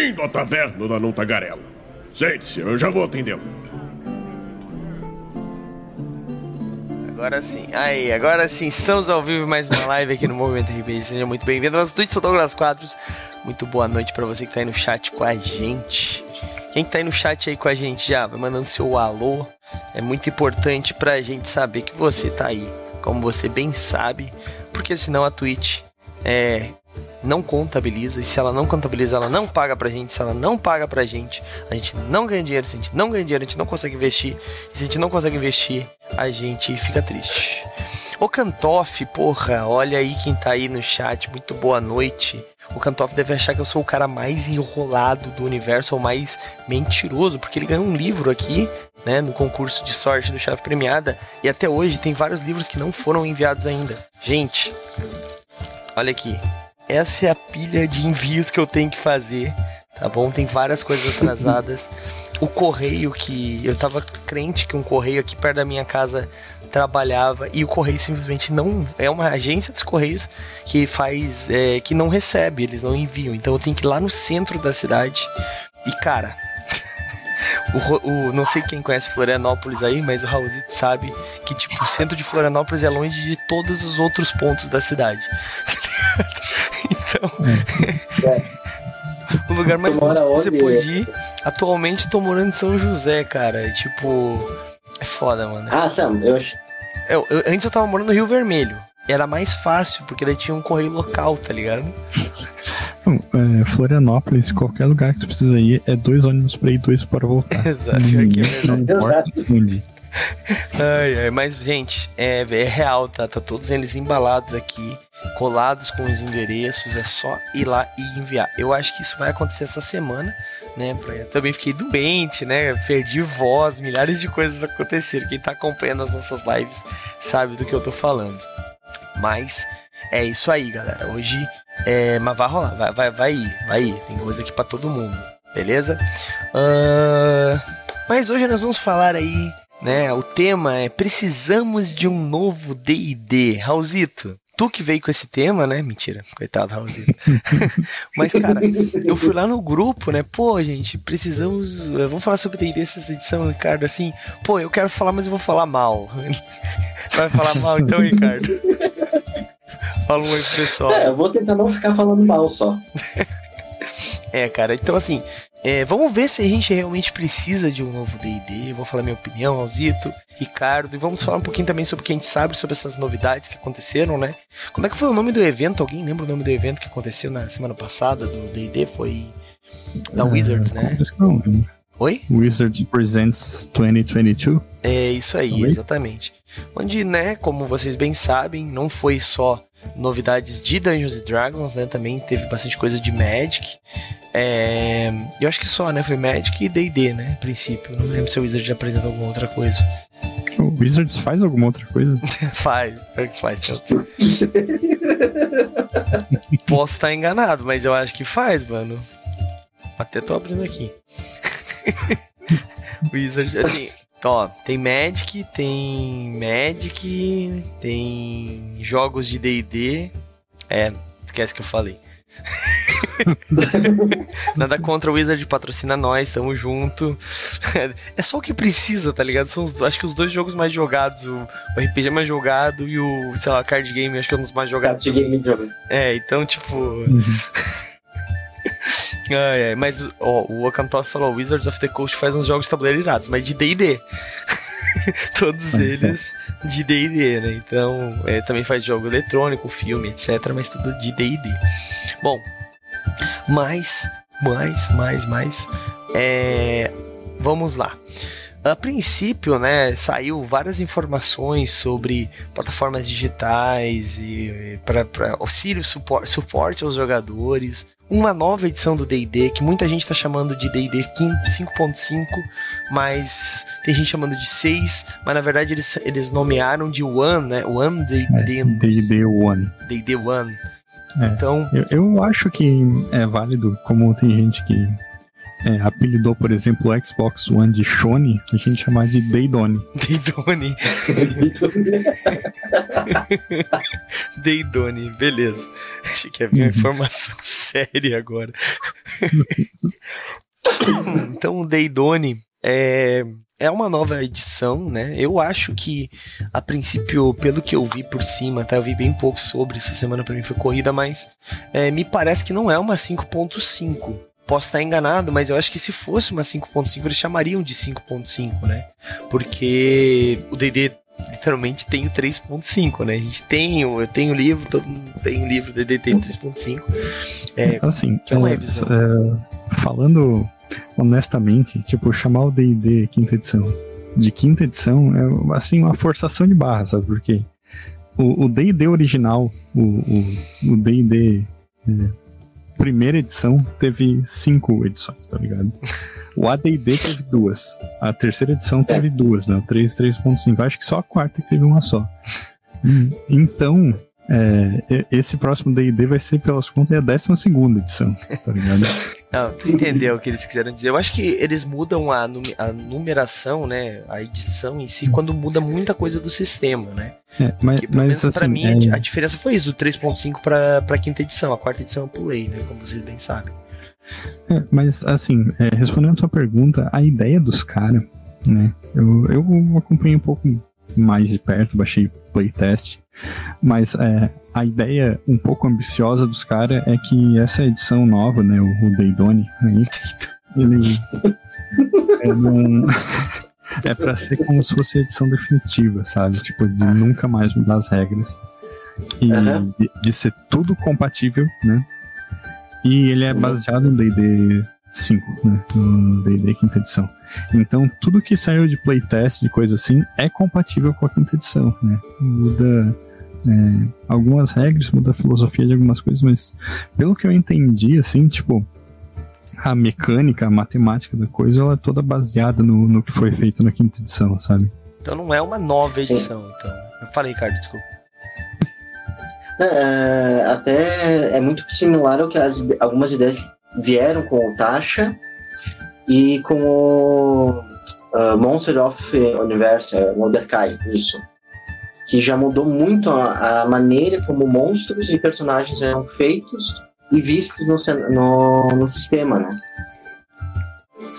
Bem-vindo à taverna da Não Tagarela. Sente-se, eu já vou atendê-lo. Agora sim. Aí, agora sim, estamos ao vivo mais uma live aqui no Movimento RPG. Seja muito bem-vindo. Nosso tweet sou Douglas Quadros. Muito boa noite para você que tá aí no chat com a gente. Quem que tá aí no chat aí com a gente já, vai mandando seu alô. É muito importante pra gente saber que você tá aí, como você bem sabe, porque senão a Twitch é, não contabiliza, e se ela não contabiliza, ela não paga pra gente, se ela não paga pra gente, a gente não ganha dinheiro, se a gente não ganha dinheiro, a gente não consegue investir, se a gente não consegue investir, a gente fica triste. Ô Cantoff, porra, olha aí quem tá aí no chat, muito boa noite. O Cantoff deve achar que eu sou o cara mais enrolado do universo, ou mais mentiroso, porque ele ganhou um livro aqui, né, no concurso de sorte do Chave Premiada, e até hoje tem vários livros que não foram enviados ainda. Gente, olha aqui, essa é a pilha de envios que eu tenho que fazer, tá bom? Tem várias coisas atrasadas. O correio que eu tava crente que um correio aqui perto da minha casa trabalhava e o correio simplesmente não é uma agência dos correios que faz é, que não recebe, eles não enviam. Então eu tenho que ir lá no centro da cidade e cara, o, o, não sei quem conhece Florianópolis aí, mas o Raulzito sabe que tipo o centro de Florianópolis é longe de todos os outros pontos da cidade. então. É. o lugar mais longe que você pode ir. Atualmente tô morando em São José, cara. É, tipo. É foda, mano. Ah, Sam, eu... eu, eu. Antes eu tava morando no Rio Vermelho. Era mais fácil, porque daí tinha um correio local, tá ligado? É, Florianópolis, qualquer lugar que tu precisa ir, é dois ônibus pra ir, dois para voltar. Exato, aqui é não importa onde. Ai, ai, mas, gente, é, é real, tá? Tá todos eles embalados aqui, colados com os endereços, é só ir lá e enviar. Eu acho que isso vai acontecer essa semana, né? Eu também fiquei doente, né? Perdi voz, milhares de coisas aconteceram. Quem tá acompanhando as nossas lives sabe do que eu tô falando. Mas é isso aí, galera. Hoje é. Mas vai rolar, vai, vai, vai ir, vai ir. Tem coisa aqui para todo mundo, beleza? Uh... Mas hoje nós vamos falar aí né? O tema é precisamos de um novo D&D. Raulzito, tu que veio com esse tema, né? Mentira, coitado Raulzito. Mas, cara, eu fui lá no grupo, né? Pô, gente, precisamos. Eh, vamos falar sobre D&D essa edição, Ricardo. Assim, pô, eu quero falar, mas eu vou falar mal. Vai falar mal então, Ricardo? Fala um oi pro pessoal. É, eu vou tentar não ficar falando mal só. é, cara, então assim, é, vamos ver se a gente realmente precisa de um novo D&D. Vou falar minha opinião, Alzito, Ricardo, e vamos falar um pouquinho também sobre o que a gente sabe sobre essas novidades que aconteceram, né? Como é que foi o nome do evento? Alguém lembra o nome do evento que aconteceu na semana passada do D&D? Foi da uh, Wizards, né? Lembro. Oi? Wizards Presents 2022. É isso aí, exatamente. Onde, né, como vocês bem sabem, não foi só novidades de Dungeons Dragons, né? Também teve bastante coisa de Magic. É... Eu acho que só, né? Foi Magic e D&D, né? A princípio. Não lembro se o Wizard já apresentou alguma outra coisa. O Wizards faz alguma outra coisa? faz, faz. Então. Posso estar enganado, mas eu acho que faz, mano. Até tô abrindo aqui. Wizard, assim, ó, tem Magic, tem Magic, tem jogos de D&D. É, esquece que eu falei. Nada contra o Wizard, patrocina nós, tamo junto. É só o que precisa, tá ligado? São os, acho que os dois jogos mais jogados, o, o RPG mais jogado e o, sei lá, card game, acho que é um dos mais jogados. Card game jogado. É, então, tipo. Uhum. ah, mas ó, o Okantoff falou: Wizards of the Coast faz uns jogos tabuleiro irados, mas de DD. Todos eles de DD, né? Então, é, também faz jogo eletrônico, filme, etc. Mas tudo de DD. Bom, mais, mais, mais, mais. É, vamos lá. A princípio, né, saiu várias informações sobre plataformas digitais e para auxílio, suporte, suporte aos jogadores. Uma nova edição do D&D que muita gente está chamando de D&D 5.5, mas tem gente chamando de 6, mas na verdade eles, eles nomearam de One, né? One D&D. D&D One. D&D One. É, então, eu, eu acho que é válido, como tem gente que é, apelidou, por exemplo, o Xbox One de Shone, a gente chamar de Deidone. Deidone. Deidone, beleza. Achei que havia uma informação séria agora. então o Deidone é, é uma nova edição, né? Eu acho que, a princípio, pelo que eu vi por cima, tá? Eu vi bem pouco sobre essa semana para mim foi corrida, mas é, me parece que não é uma 5.5. Posso estar enganado, mas eu acho que se fosse uma 5.5, eles chamariam de 5.5, né? Porque o D&D literalmente tem o 3.5, né? A gente tem, eu tenho o livro, todo mundo tem o livro DDT 3.5. É, assim, que é uma é, revisão. É, falando honestamente, tipo, chamar o D&D quinta edição de quinta edição é, assim, uma forçação de barra, sabe? Porque o D&D original, o D&D é, primeira edição teve cinco edições, tá ligado? O AD&D teve duas. A terceira edição teve é. duas, né? O 3, 3.5. Acho que só a quarta teve uma só. Então, é, esse próximo D&D vai ser, pelas contas, a 12 edição, tá ligado? Não, tu entendeu o que eles quiseram dizer. Eu acho que eles mudam a, a numeração, né, a edição em si, quando muda muita coisa do sistema, né? É, mas, Porque, mas assim, pra mim, é... a diferença foi isso, do 3.5 pra, pra quinta edição. A quarta edição eu pulei, né, como vocês bem sabem. É, mas, assim, é, respondendo a tua pergunta, a ideia dos caras, né, eu, eu acompanhei um pouco mais de perto, baixei playtest. Mas é, a ideia um pouco ambiciosa dos caras é que essa edição nova, né, o, o Deidone, aí, ele é, um, é pra ser como se fosse a edição definitiva, sabe? Tipo, de nunca mais mudar as regras. E uhum. de, de, ser tudo compatível, né? E ele é baseado no D&D 5, né? No D&D quinta edição. Então, tudo que saiu de playtest, de coisa assim, é compatível com a quinta edição, né? Muda é, algumas regras, muda a filosofia de algumas coisas, mas pelo que eu entendi, assim, tipo, a mecânica, a matemática da coisa, ela é toda baseada no, no que foi feito na quinta edição, sabe? Então não é uma nova edição, Sim. então. Eu falei, Ricardo, desculpa. É, até é muito similar ao que as, algumas ideias vieram com o Tasha e com o uh, Monster of Universe, é, Mordecai, isso. Que já mudou muito a, a, maneira como monstros e personagens eram feitos e vistos no, no, no sistema, né?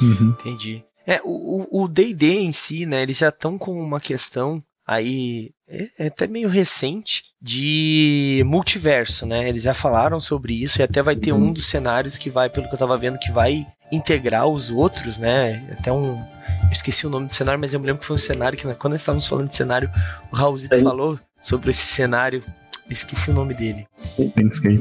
Uhum. Entendi. É, o D&D em si, né, eles já estão com uma questão aí é, é, até meio recente de multiverso, né? Eles já falaram sobre isso e até vai ter um dos cenários que vai, pelo que eu tava vendo, que vai integrar os outros, né? Até um. Eu esqueci o nome do cenário, mas eu me lembro que foi um cenário que, né, quando nós estávamos falando de cenário, o Raulzito Aí. falou sobre esse cenário. Eu esqueci o nome dele. Planescape.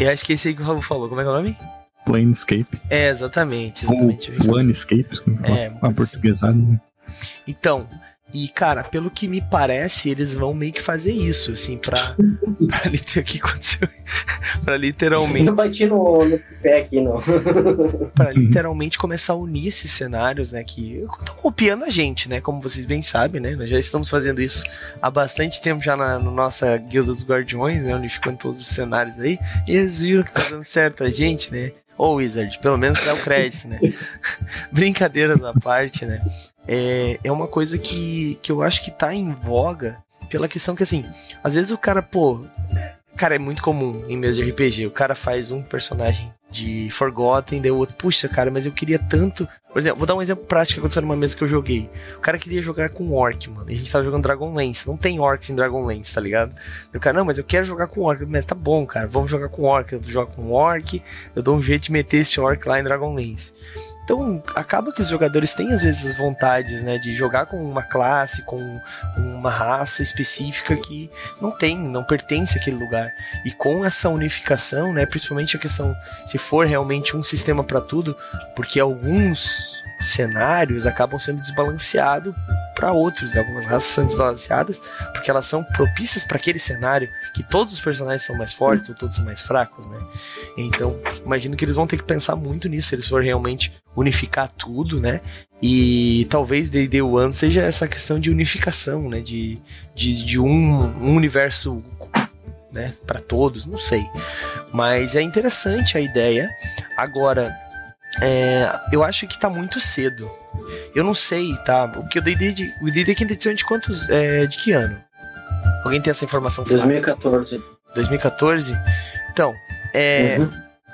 Eu acho que é esse aí que o Raul falou. Como é que é o nome? Planescape. É, exatamente. exatamente. Planescape, é, a portuguesada. Né? Então, e, cara, pelo que me parece, eles vão meio que fazer isso, assim, pra. pra liter... que aconteceu? pra literalmente. Não bati no, no pé aqui, não. pra literalmente começar a unir esses cenários, né? Que estão copiando a gente, né? Como vocês bem sabem, né? Nós já estamos fazendo isso há bastante tempo já na, na nossa Guilda dos Guardiões, né? Unificando todos os cenários aí. E eles viram que tá dando certo a gente, né? Ou Wizard, pelo menos dá o crédito, né? Brincadeiras à parte, né? É, é uma coisa que, que eu acho que tá em voga pela questão que, assim, às vezes o cara, pô. Cara, é muito comum em mesa de RPG. O cara faz um personagem de Forgotten, daí o outro, puxa, cara, mas eu queria tanto. Por exemplo, vou dar um exemplo prático que aconteceu numa mesa que eu joguei. O cara queria jogar com Orc, mano. E a gente tava jogando Dragonlance. Não tem Orcs em Dragonlance, tá ligado? E o cara, não, mas eu quero jogar com Orc. Mas tá bom, cara, vamos jogar com Orc. Eu jogo com Orc, eu dou um jeito de meter esse Orc lá em Dragonlance. Então, acaba que os jogadores têm às vezes as vontades, né, de jogar com uma classe, com uma raça específica que não tem, não pertence àquele lugar. E com essa unificação, né, principalmente a questão se for realmente um sistema para tudo, porque alguns cenários acabam sendo desbalanceados para outros, né? algumas raças são desbalanceadas porque elas são propícias para aquele cenário, que todos os personagens são mais fortes ou todos são mais fracos, né? Então, imagino que eles vão ter que pensar muito nisso se eles forem realmente unificar tudo, né? E talvez D&D One seja essa questão de unificação, né? De, de, de um, um universo né, para todos, não sei. Mas é interessante a ideia. Agora, é, eu acho que tá muito cedo. Eu não sei, tá? Porque o D&D, o D&D quinta edição é de quantos, é, de que ano? Alguém tem essa informação? 2014. 2014? Então, é,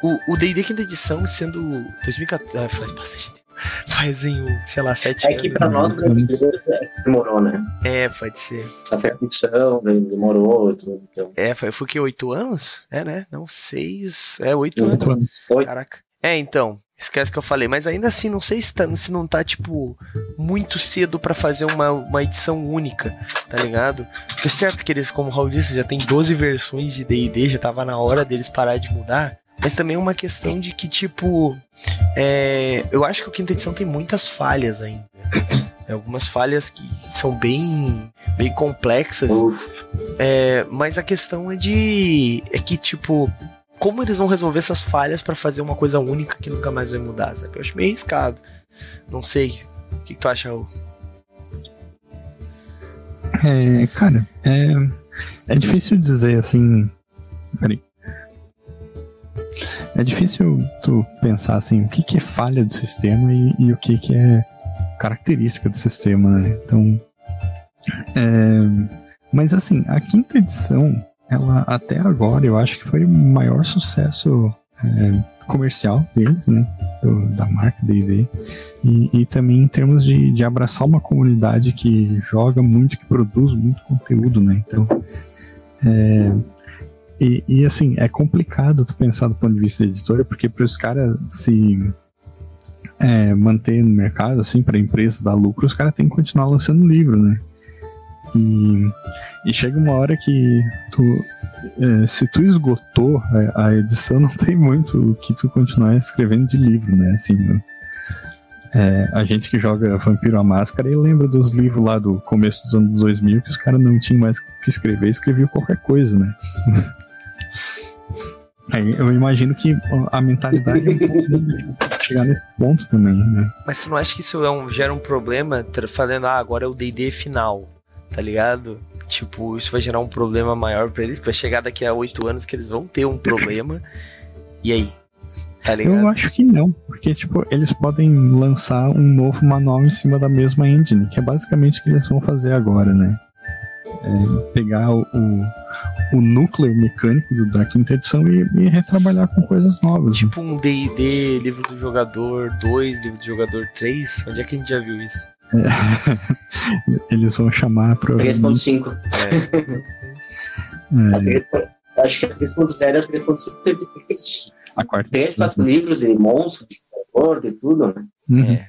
uhum. o D&D quinta edição sendo 2014, ah, faz bastante tempo. Fazem, sei lá, sete É anos. que pra nós brasileiros é, demorou, né? É, pode ser. Até a edição demorou. Tudo, então. É, foi, foi que oito anos? É, né? Não, seis. É, oito anos. anos. Caraca. É, então. Esquece que eu falei, mas ainda assim, não sei se, tá, se não tá, tipo, muito cedo pra fazer uma, uma edição única, tá ligado? É certo que eles, como o Raul disse, já tem 12 versões de D&D, já tava na hora deles parar de mudar, mas também uma questão de que, tipo, é, eu acho que o quinta edição tem muitas falhas ainda. É, algumas falhas que são bem, bem complexas, é, mas a questão é de. É que, tipo, como eles vão resolver essas falhas pra fazer uma coisa única que nunca mais vai mudar, sabe? Eu acho meio arriscado. Não sei. O que, que tu acha, Raul? É, cara, é, é difícil dizer assim. Peraí. É difícil tu pensar assim, o que, que é falha do sistema e, e o que, que é característica do sistema, né? Então. é, mas assim, a quinta edição, ela até agora eu acho que foi o maior sucesso é, comercial deles, né? do- da marca D&D. E, e também em termos de, de abraçar uma comunidade que joga muito, que produz muito conteúdo, né? Então, é, e, e, assim, é complicado tu pensar do ponto de vista da editora, porque para os caras se é, manter no mercado, assim, para a empresa dar lucro, os caras têm que continuar lançando livro, né? E, e chega uma hora que tu, é, se tu esgotou a, a edição, não tem muito o que tu continuar escrevendo de livro, né? Assim, né? É, a gente que joga Vampiro à Máscara e lembra dos livros lá do começo dos anos 2000 que os caras não tinham mais o que escrever, escreviam qualquer coisa, né? Aí eu imagino que a mentalidade é um pouco chegar nesse ponto também, né? Mas você não acha que isso é um- gera um problema falando, ah, agora é o DD final, tá ligado? Tipo, isso vai gerar um problema maior pra eles, que vai chegar daqui a oito anos que eles vão ter um problema. E aí? Tá ligado? Eu acho que não, porque tipo, eles podem lançar um novo manual em cima da mesma engine, que é basicamente o que eles vão fazer agora, né? É, pegar o, o, o núcleo mecânico do- da quinta edição e, e retrabalhar com coisas novas. Tipo um D&D, livro do jogador 2, livro do jogador 3, onde é que a gente já viu isso? Eles vão chamar provavelmente. 3.5. É. é, Acho que a 3.0 é a 3.5 teve a quarta três, quatro livros de monstros, de terror, de tudo, né? Uhum. É.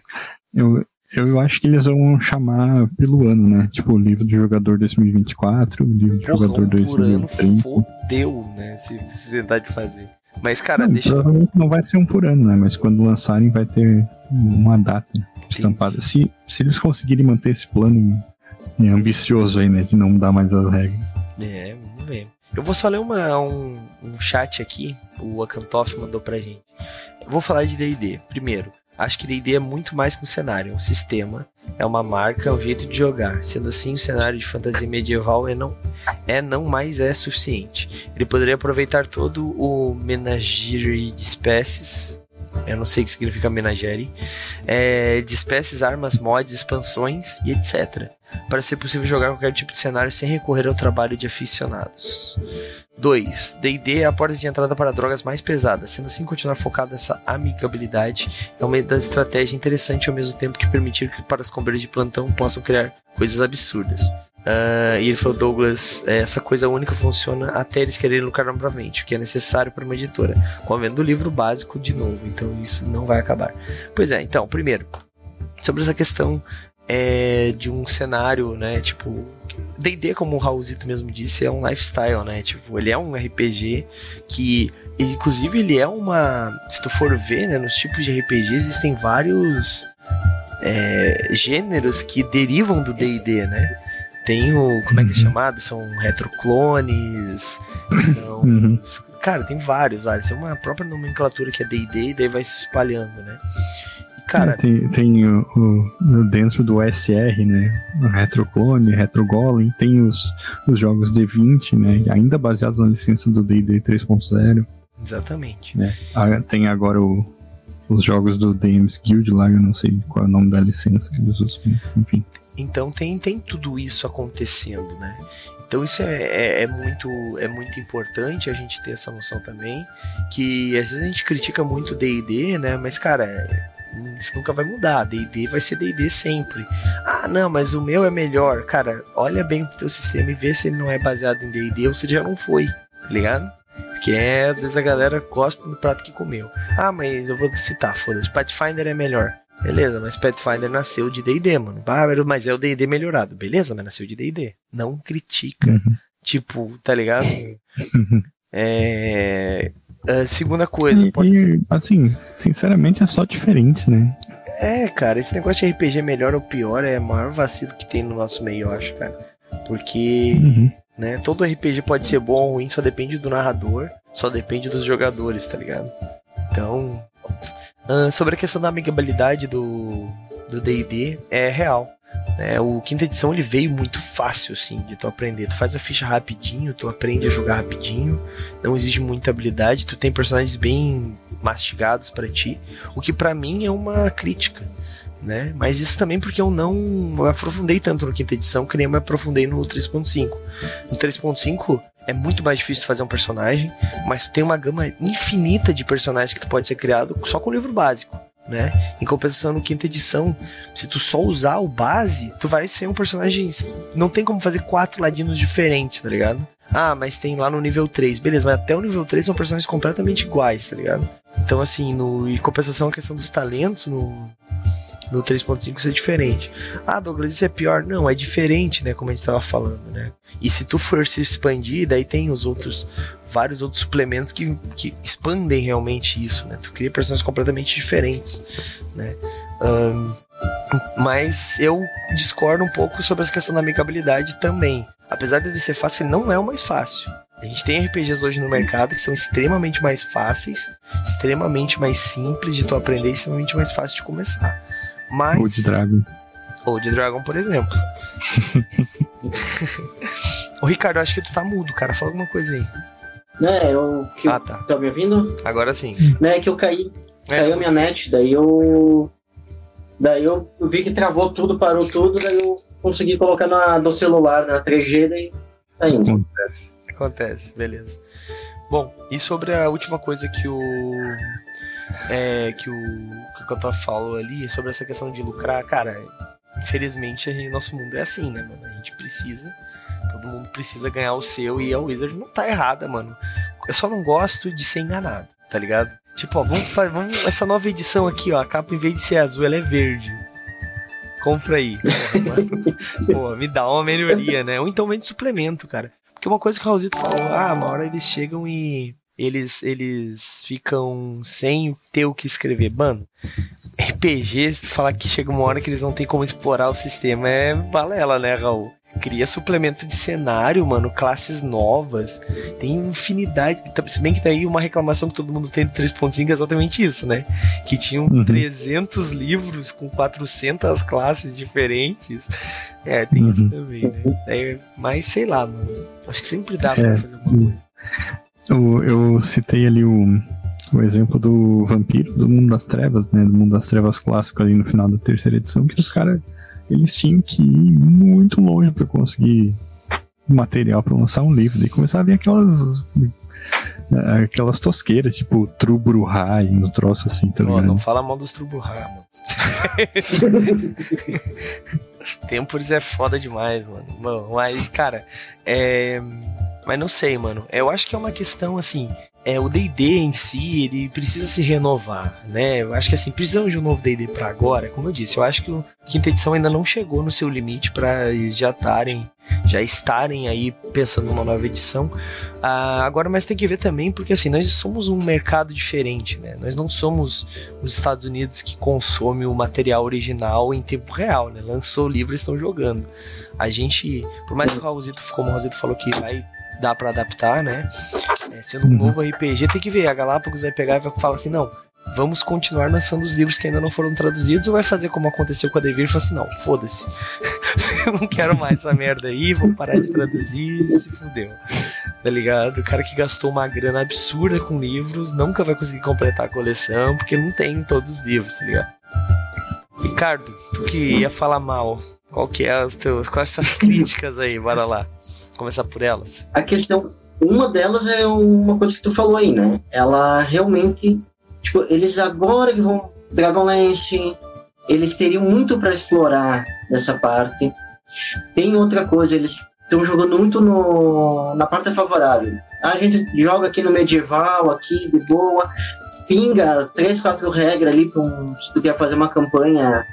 Eu, eu acho que eles vão chamar pelo ano, né? Tipo, o livro do jogador 2024, o livro do Porra, jogador um por ano 2030. fodeu, né? Se tentar de fazer. Mas, cara, Não, deixa. Provavelmente não vai ser um por ano, né? Mas quando lançarem vai ter uma data estampada. Se, se eles conseguirem manter esse plano é, ambicioso aí, né? De não mudar mais as regras. É, vamos ver. Eu vou só ler uma, um, um chat aqui, o Akantoff mandou pra gente. Eu vou falar de D&D. Primeiro, acho que D&D é muito mais que um cenário, é um sistema, é uma marca, é um jeito de jogar. Sendo assim, o cenário de fantasia medieval é não, é não mais é suficiente. Ele poderia aproveitar todo o menagerie de espécies, eu não sei o que significa menagerie, é, de espécies, armas, mods, expansões e etc para ser possível jogar qualquer tipo de cenário sem recorrer ao trabalho de aficionados. 2. D&D é a porta de entrada para drogas mais pesadas, sendo assim continuar focado nessa amigabilidade é uma das estratégias interessantes ao mesmo tempo que permitir que para os companheiros de plantão possam criar coisas absurdas. Ah, e ele falou, Douglas, é, essa coisa única funciona até eles quererem lucrar novamente, o que é necessário para uma editora, com a venda do livro básico de novo, então isso não vai acabar. Pois é, então, primeiro, sobre essa questão é, de um cenário, né? Tipo, D&D, como o Raulzito mesmo disse, é um lifestyle, né? Tipo, ele é um RPG que, inclusive, ele é uma... Se tu for ver, né? Nos tipos de RPG existem vários é, gêneros que derivam do D&D, né? Tem o... Como é que é Uhum. chamado? São retroclones, são... Uhum. Cara, tem vários, vários. Tem uma própria nomenclatura que é D&D e daí vai se espalhando, né? Cara, tem tem o, o- dentro do SR, né? Retroclone, Retrogolem, tem os, os jogos D20, né? Ainda baseados na licença do D&D 3.0. exatamente. né? Ah, Tem agora o os jogos do DMs Guild lá, eu não sei qual é o nome da licença que eles usam, enfim. Então tem, tem tudo isso acontecendo, né? Então isso é, é, é, muito, é muito importante a gente ter essa noção também, que às vezes a gente critica muito D&D, né? Mas, cara, isso nunca vai mudar. D&D vai ser D&D sempre. Ah, não, mas o meu é melhor. Cara, olha bem o teu sistema e vê se ele não é baseado em D&D ou se ele já não foi, tá ligado? Porque é, às vezes a galera gosta do prato que comeu. Ah, mas eu vou citar, foda-se, Pathfinder é melhor. Beleza, mas Pathfinder nasceu de D&D, mano. Ah, mas é o D&D melhorado. Beleza, mas nasceu de D&D. Não critica. Uhum. Tipo, tá ligado? É... A segunda coisa. E, pode... e, assim, sinceramente é só diferente, né? É, cara, esse negócio de RPG melhor ou pior é o maior vacilo que tem no nosso meio, eu acho, cara. Porque, uhum. né, todo RPG pode ser bom ou ruim, só depende do narrador, só depende dos jogadores, tá ligado? Então, uh, sobre a questão da amigabilidade do do D&D, é real. É, o quinta edição ele veio muito fácil assim de tu aprender. Tu faz a ficha rapidinho, tu aprende a jogar rapidinho, não exige muita habilidade, tu tem personagens bem mastigados para ti, o que para mim é uma crítica, né? Mas isso também porque eu não me aprofundei tanto no quinta edição que nem eu me aprofundei no 3.5. No 3.5 é muito mais difícil fazer um personagem, mas tu tem uma gama infinita de personagens que tu pode ser criado só com o livro básico né? Em compensação, no quinta edição, se tu só usar o base, tu vai ser um personagem. Não tem como fazer quatro ladinos diferentes, tá ligado? Ah, mas tem lá no nível 3. Beleza, mas até o nível 3 são personagens completamente iguais, tá ligado? Então, assim, no, em compensação, a questão dos talentos no, no 3.5 isso é diferente. Ah, Douglas, isso é pior. Não, é diferente, né? Como a gente tava falando, né? E se tu for se expandir, daí tem os outros vários outros suplementos que, que expandem realmente isso, né? Tu cria personagens completamente diferentes, né? Um, mas eu discordo um pouco sobre essa questão da amigabilidade também. Apesar de ser fácil, não é o mais fácil. A gente tem RPGs hoje no mercado que são extremamente mais fáceis, extremamente mais simples de tu aprender e extremamente mais fácil de começar. Mas... Ou de Dragon. Ou de Dragon, por exemplo. Ô Ricardo, acho que tu tá mudo, cara. Fala alguma coisa aí. Né, eu. Que, ah, tá. Tá me ouvindo? Agora sim. Né, que eu caí. É. Caiu a minha net, daí eu. Daí eu vi que travou tudo, parou tudo, daí eu consegui colocar na, no celular, na 3G, daí tá indo. Acontece. Acontece, beleza. Bom, e sobre a última coisa que o. É, que o que o Cotó falou ali sobre essa questão de lucrar, cara, infelizmente gente, nosso mundo é assim, né, mano? A gente precisa Todo mundo precisa ganhar o seu e a Wizard não tá errada, mano. Eu só não gosto de ser enganado, tá ligado? Tipo, ó, vamos fazer vamos, essa nova edição aqui, ó. A capa em vez de ser azul, ela é verde. Compra aí. Pô, me dá uma melhoria, né? Ou então vende suplemento, cara. Porque uma coisa que o Raulzito falou, ah, uma hora eles chegam e eles, eles ficam sem ter o que escrever. Mano, RPG, falar que chega uma hora que eles não tem como explorar o sistema é balela, né, Raul? Cria suplemento de cenário, mano, classes novas. Tem infinidade. Tá, se bem que daí uma reclamação que todo mundo tem do 3.5 é exatamente isso, né? Que tinham uhum. 300 livros com 400 classes diferentes. É, tem uhum. isso também, né? É, mas sei lá, mano. Acho que sempre dá pra é. fazer alguma coisa. Eu, eu citei ali o, o exemplo do vampiro, do mundo das trevas, né? Do mundo das trevas clássico ali no final da terceira edição, que os caras eles tinham que ir muito longe para conseguir material para lançar um livro. Daí começava a vir aquelas é, aquelas tosqueiras, tipo Trubruhai, no troço assim, tá ligado? Não fala mal dos Trubruhai, mano. Tempos é foda demais, mano. Bom, mas, cara, é. Mas não sei, mano. Eu acho que é uma questão assim é, o D&D em si, ele precisa se renovar, né? Eu acho que assim, precisamos de um novo D&D para agora, como eu disse, eu acho que a quinta edição ainda não chegou no seu limite para eles já estarem já estarem aí pensando numa nova edição. Ah, agora, mas tem que ver também, porque assim, nós somos um mercado diferente, né? Nós não somos os Estados Unidos que consomem o material original em tempo real, né? Lançou o livro e estão jogando. A gente, por mais que o Raulzito, como o Raulzito falou que vai dar para adaptar, né? É, sendo um uhum. novo RPG, tem que ver. A Galápagos vai pegar e vai falar assim: não, vamos continuar lançando os livros que ainda não foram traduzidos ou vai fazer como aconteceu com a Devir e falar assim: não, foda-se. eu não quero mais essa merda aí, vou parar de traduzir, se fudeu. tá ligado? O cara que gastou uma grana absurda com livros nunca vai conseguir completar a coleção porque não tem todos os livros, tá ligado? Ricardo, tu que ia falar mal, qual que é as teus, quais as críticas aí? Bora lá. Começar por elas. A questão, uma delas é uma coisa que tu falou aí, né? Ela realmente, tipo, eles agora que vão Dragonlance, eles teriam muito para explorar nessa parte. Tem outra coisa, eles estão jogando muito no, na parte favorável. A gente joga aqui no medieval, aqui de boa, pinga três, quatro regras ali para um, se tu quer fazer uma campanha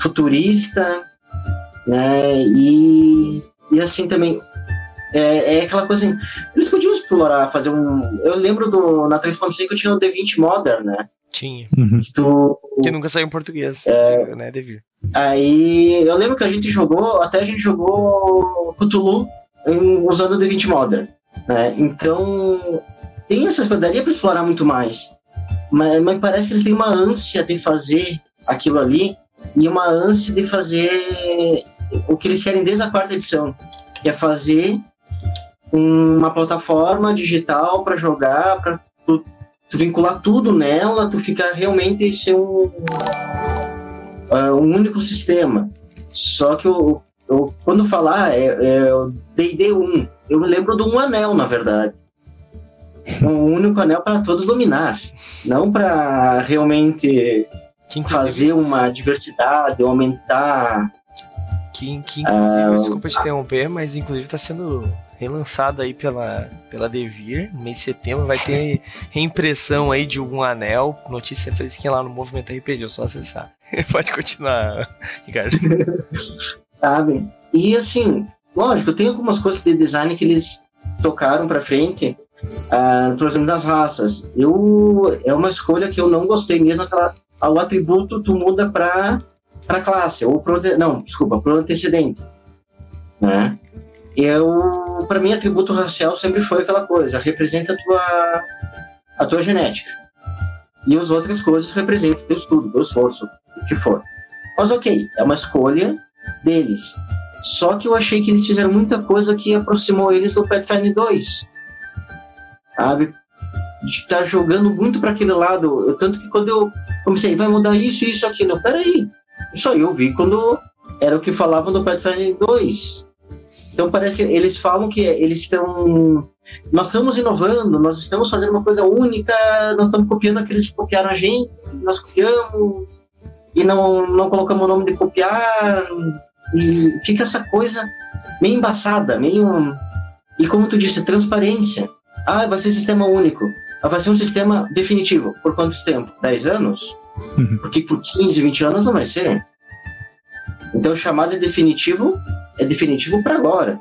futurista, né? E, e assim também é, é aquela coisa assim, eles podiam explorar, fazer um. Eu lembro do na 3.5 tinha o D20 Modern, né? Tinha. Uhum. Que, tu, que nunca saiu em português, é, né, Devir? Aí eu lembro que a gente jogou, até a gente jogou Cthulhu em, usando o D20 Modern. Né? Então tem essas coisas, daria para explorar muito mais. Mas, mas parece que eles têm uma ânsia de fazer aquilo ali e uma ânsia de fazer o que eles querem desde a quarta edição, que é fazer uma plataforma digital para jogar, para tu, tu, vincular tudo nela, tu ficar realmente ser um, uh, um único sistema. Só que eu, eu quando falar é, é D&D 1, eu me lembro de um anel, na verdade. Um único anel para todos dominar, não para realmente fazer uma diversidade, aumentar. Que, que inclusive, uh, desculpa te interromper, mas inclusive está sendo relançado aí pela, pela Devir, no mês de setembro, vai ter reimpressão aí de um anel, notícia fresquinha lá no Movimento RPG, é só acessar. Pode continuar, Ricardo. Sabe? E assim, lógico, tem algumas coisas de design que eles tocaram para frente, uh, por exemplo, das raças. Eu, é uma escolha que eu não gostei mesmo, aquela, o atributo tu muda para para classe ou pro, não, desculpa, para o antecedente, né? Eu, para mim, atributo racial sempre foi aquela coisa, representa a tua a tua genética. E as outras coisas representam teu estudo, teu esforço, o que for. Mas ok, é uma escolha deles. Só que eu achei que eles fizeram muita coisa que aproximou eles do Pathfinder 2 sabe? Está jogando muito para aquele lado. Eu, tanto que quando eu comecei, vai mudar isso, isso, aquilo. Peraí, isso aí eu vi quando era o que falavam do Pathfinder 2. Então parece que eles falam que eles estão. Nós estamos inovando, nós estamos fazendo uma coisa única, nós estamos copiando aqueles que copiaram a gente, nós copiamos e não, não colocamos o nome de copiar. E fica essa coisa meio embaçada, meio. E como tu disse, transparência. Ah, vai ser sistema único. Ah, vai ser um sistema definitivo. Por quanto tempo? 10 anos? Uhum. Porque por 15, 20 anos não vai ser. Então, chamado de definitivo é definitivo para agora.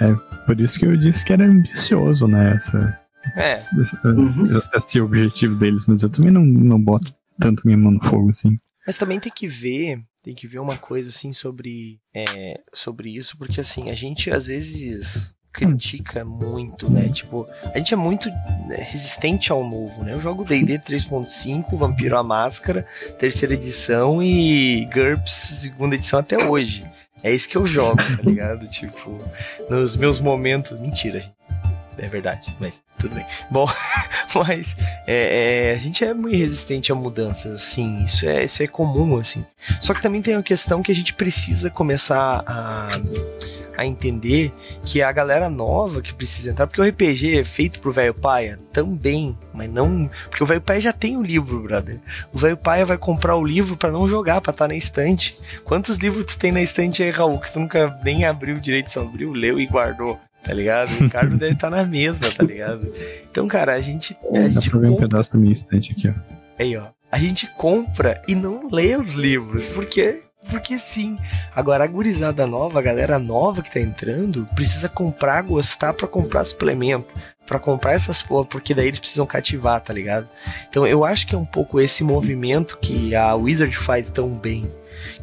É, por isso que eu disse que era ambicioso, né? Essa, é. Esse, uhum. esse objetivo deles, mas eu também não, não boto tanto minha mão no fogo assim. Mas também tem que ver, tem que ver uma coisa assim sobre, é, sobre isso, porque assim, a gente às vezes critica muito, né? Tipo, a gente é muito né, resistente ao novo, né? Eu jogo D&D 3.5, Vampiro à Máscara, terceira edição e GURPS segunda edição até hoje. É isso que eu jogo, tá ligado? tipo, nos meus momentos... Mentira. É verdade, mas tudo bem. Bom, mas é, é, a gente é muito resistente a mudanças, assim, isso é, isso é comum, assim. Só que também tem uma questão que a gente precisa começar a a entender que é a galera nova que precisa entrar, porque o RPG é feito pro velho paia também, mas não. Porque o velho paia já tem o livro, brother. O velho paia vai comprar o livro para não jogar, pra estar tá na estante. Quantos livros tu tem na estante aí, Raul, que tu nunca nem abriu direito, só abriu, leu e guardou? Tá ligado? O Ricardo deve estar tá na mesma, tá ligado? Então, cara, a gente. A é, gente dá pra ver um pedaço da minha estante aqui, ó. Aí, ó. A gente compra e não lê os livros, porque porque sim. Agora, a gurizada nova, a galera nova que tá entrando, precisa comprar, gostar para comprar suplemento, para comprar essas porra, porque daí eles precisam cativar, tá ligado? Então eu acho que é um pouco esse movimento que a Wizard faz tão bem.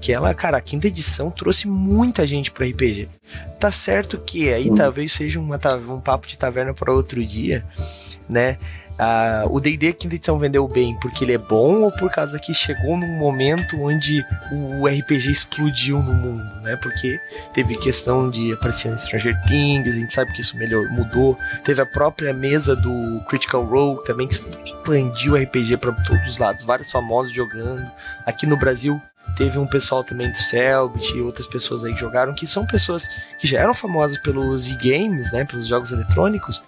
Que ela, cara, a quinta edição trouxe muita gente pro RPG. Tá certo que aí talvez seja uma, um papo de taverna para outro dia, né? Uh, o D&D quinta edição vendeu bem porque ele é bom ou por causa que chegou num momento onde o RPG explodiu no mundo, né? Porque teve questão de aparecer em Stranger Things, a gente sabe que isso melhor mudou. Teve a própria mesa do Critical Role também que expandiu o RPG para todos os lados, vários famosos jogando. Aqui no Brasil teve um pessoal também do Selbit e outras pessoas aí que jogaram, que são pessoas que já eram famosas pelos e-games, né, pelos jogos eletrônicos,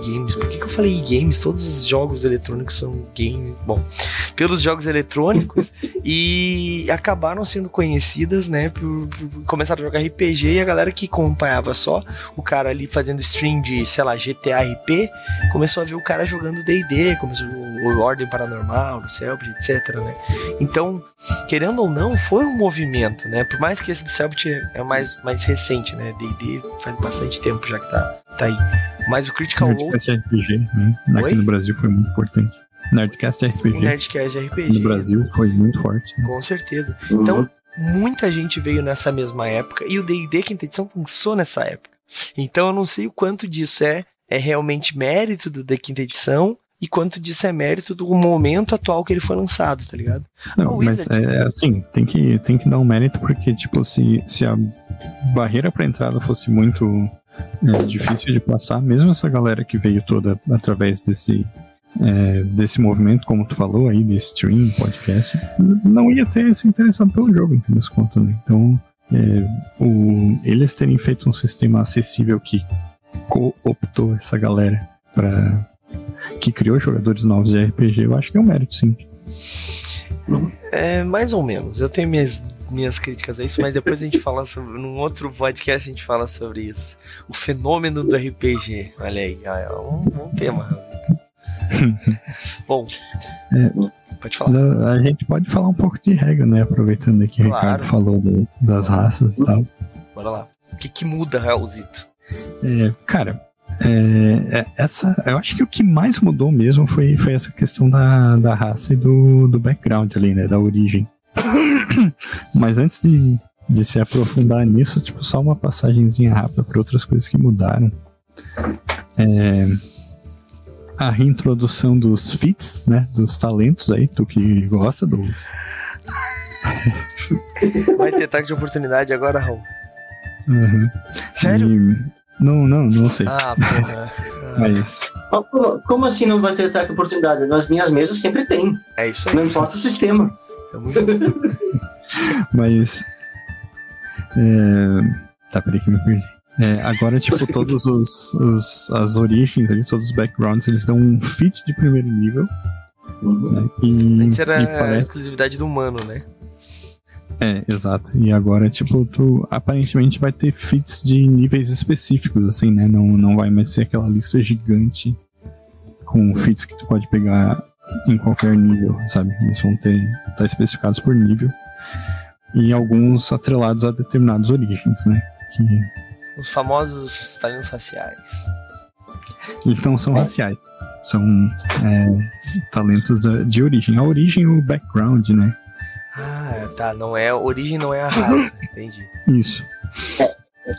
e-games. Por que, que eu falei e-games? Todos os jogos eletrônicos são game. Bom, pelos jogos eletrônicos e acabaram sendo conhecidas, né? Por, por começaram a jogar RPG e a galera que acompanhava só o cara ali fazendo stream de, sei lá, GTA RP, começou a ver o cara jogando DD, começou o Ordem Paranormal, o Selbit, etc, né? Então, querendo ou não, foi um movimento, né? Por mais que esse do Selbit é mais, mais recente, né? DD faz bastante tempo já que tá, tá aí. Mas o Critical Role. Nerdcast RPG, né? Aqui no Brasil foi muito importante. Nerdcast RPG. O Nerdcast RPG. No Brasil foi muito forte. Né? Com certeza. Uhum. Então, muita gente veio nessa mesma época e o D&D quinta edição lançou nessa época. Então eu não sei o quanto disso é, é realmente mérito do da quinta edição e quanto disso é mérito do momento atual que ele foi lançado, tá ligado? Não, mas é, é assim, tem que, tem que dar um mérito porque, tipo, se, se a barreira para entrada fosse muito é difícil de passar, mesmo essa galera que veio toda através desse, é, desse movimento, como tu falou aí, de stream, podcast, não ia ter se interessado pelo jogo, em das contas, né? Então, é, o, eles terem feito um sistema acessível que cooptou essa galera para que criou jogadores novos de RPG, eu acho que é um mérito, sim. É, mais ou menos. Eu tenho minhas minhas críticas a isso, mas depois a gente fala sobre. Num outro podcast a gente fala sobre isso. O fenômeno do RPG. Olha aí, é um bom tema. bom. É, pode falar. A gente pode falar um pouco de regra, né? Aproveitando que claro. o Ricardo falou do, das raças e tal. Bora lá. O que, que muda, Raulzito? É, cara, é, é, essa, eu acho que o que mais mudou mesmo foi, foi essa questão da, da raça e do, do background ali, né? Da origem. Mas antes de, de se aprofundar nisso, tipo, só uma passagenzinha rápida para outras coisas que mudaram. É, a reintrodução dos fits, né? Dos talentos aí, tu que gosta dos. Vai ter ataque de oportunidade agora, Raul. Uhum. Sério? E... Não, não, não sei. Ah, porra. Mas. Como assim não vai ter ataque de oportunidade? Nas minhas mesas sempre tem. É isso aí. Não importa o sistema. Mas. É... Tá, peraí que me perdi. É, agora, tipo, todos os, os, as origens ali, todos os backgrounds, eles dão um fit de primeiro nível. Uhum. Né? E, Antes era parece... a exclusividade do humano, né? É, exato. E agora, tipo, tu aparentemente vai ter fits de níveis específicos, assim, né? Não, não vai mais ser aquela lista gigante com fits que tu pode pegar em qualquer nível, sabe? Eles vão ter tá especificados por nível e alguns atrelados a determinadas origens, né? Que... Os famosos talentos raciais. Eles não são é. raciais, são é, talentos de, origem. A origem e o background, né? Ah, tá. Não é origem, não é a raça. Entendi. Isso. É,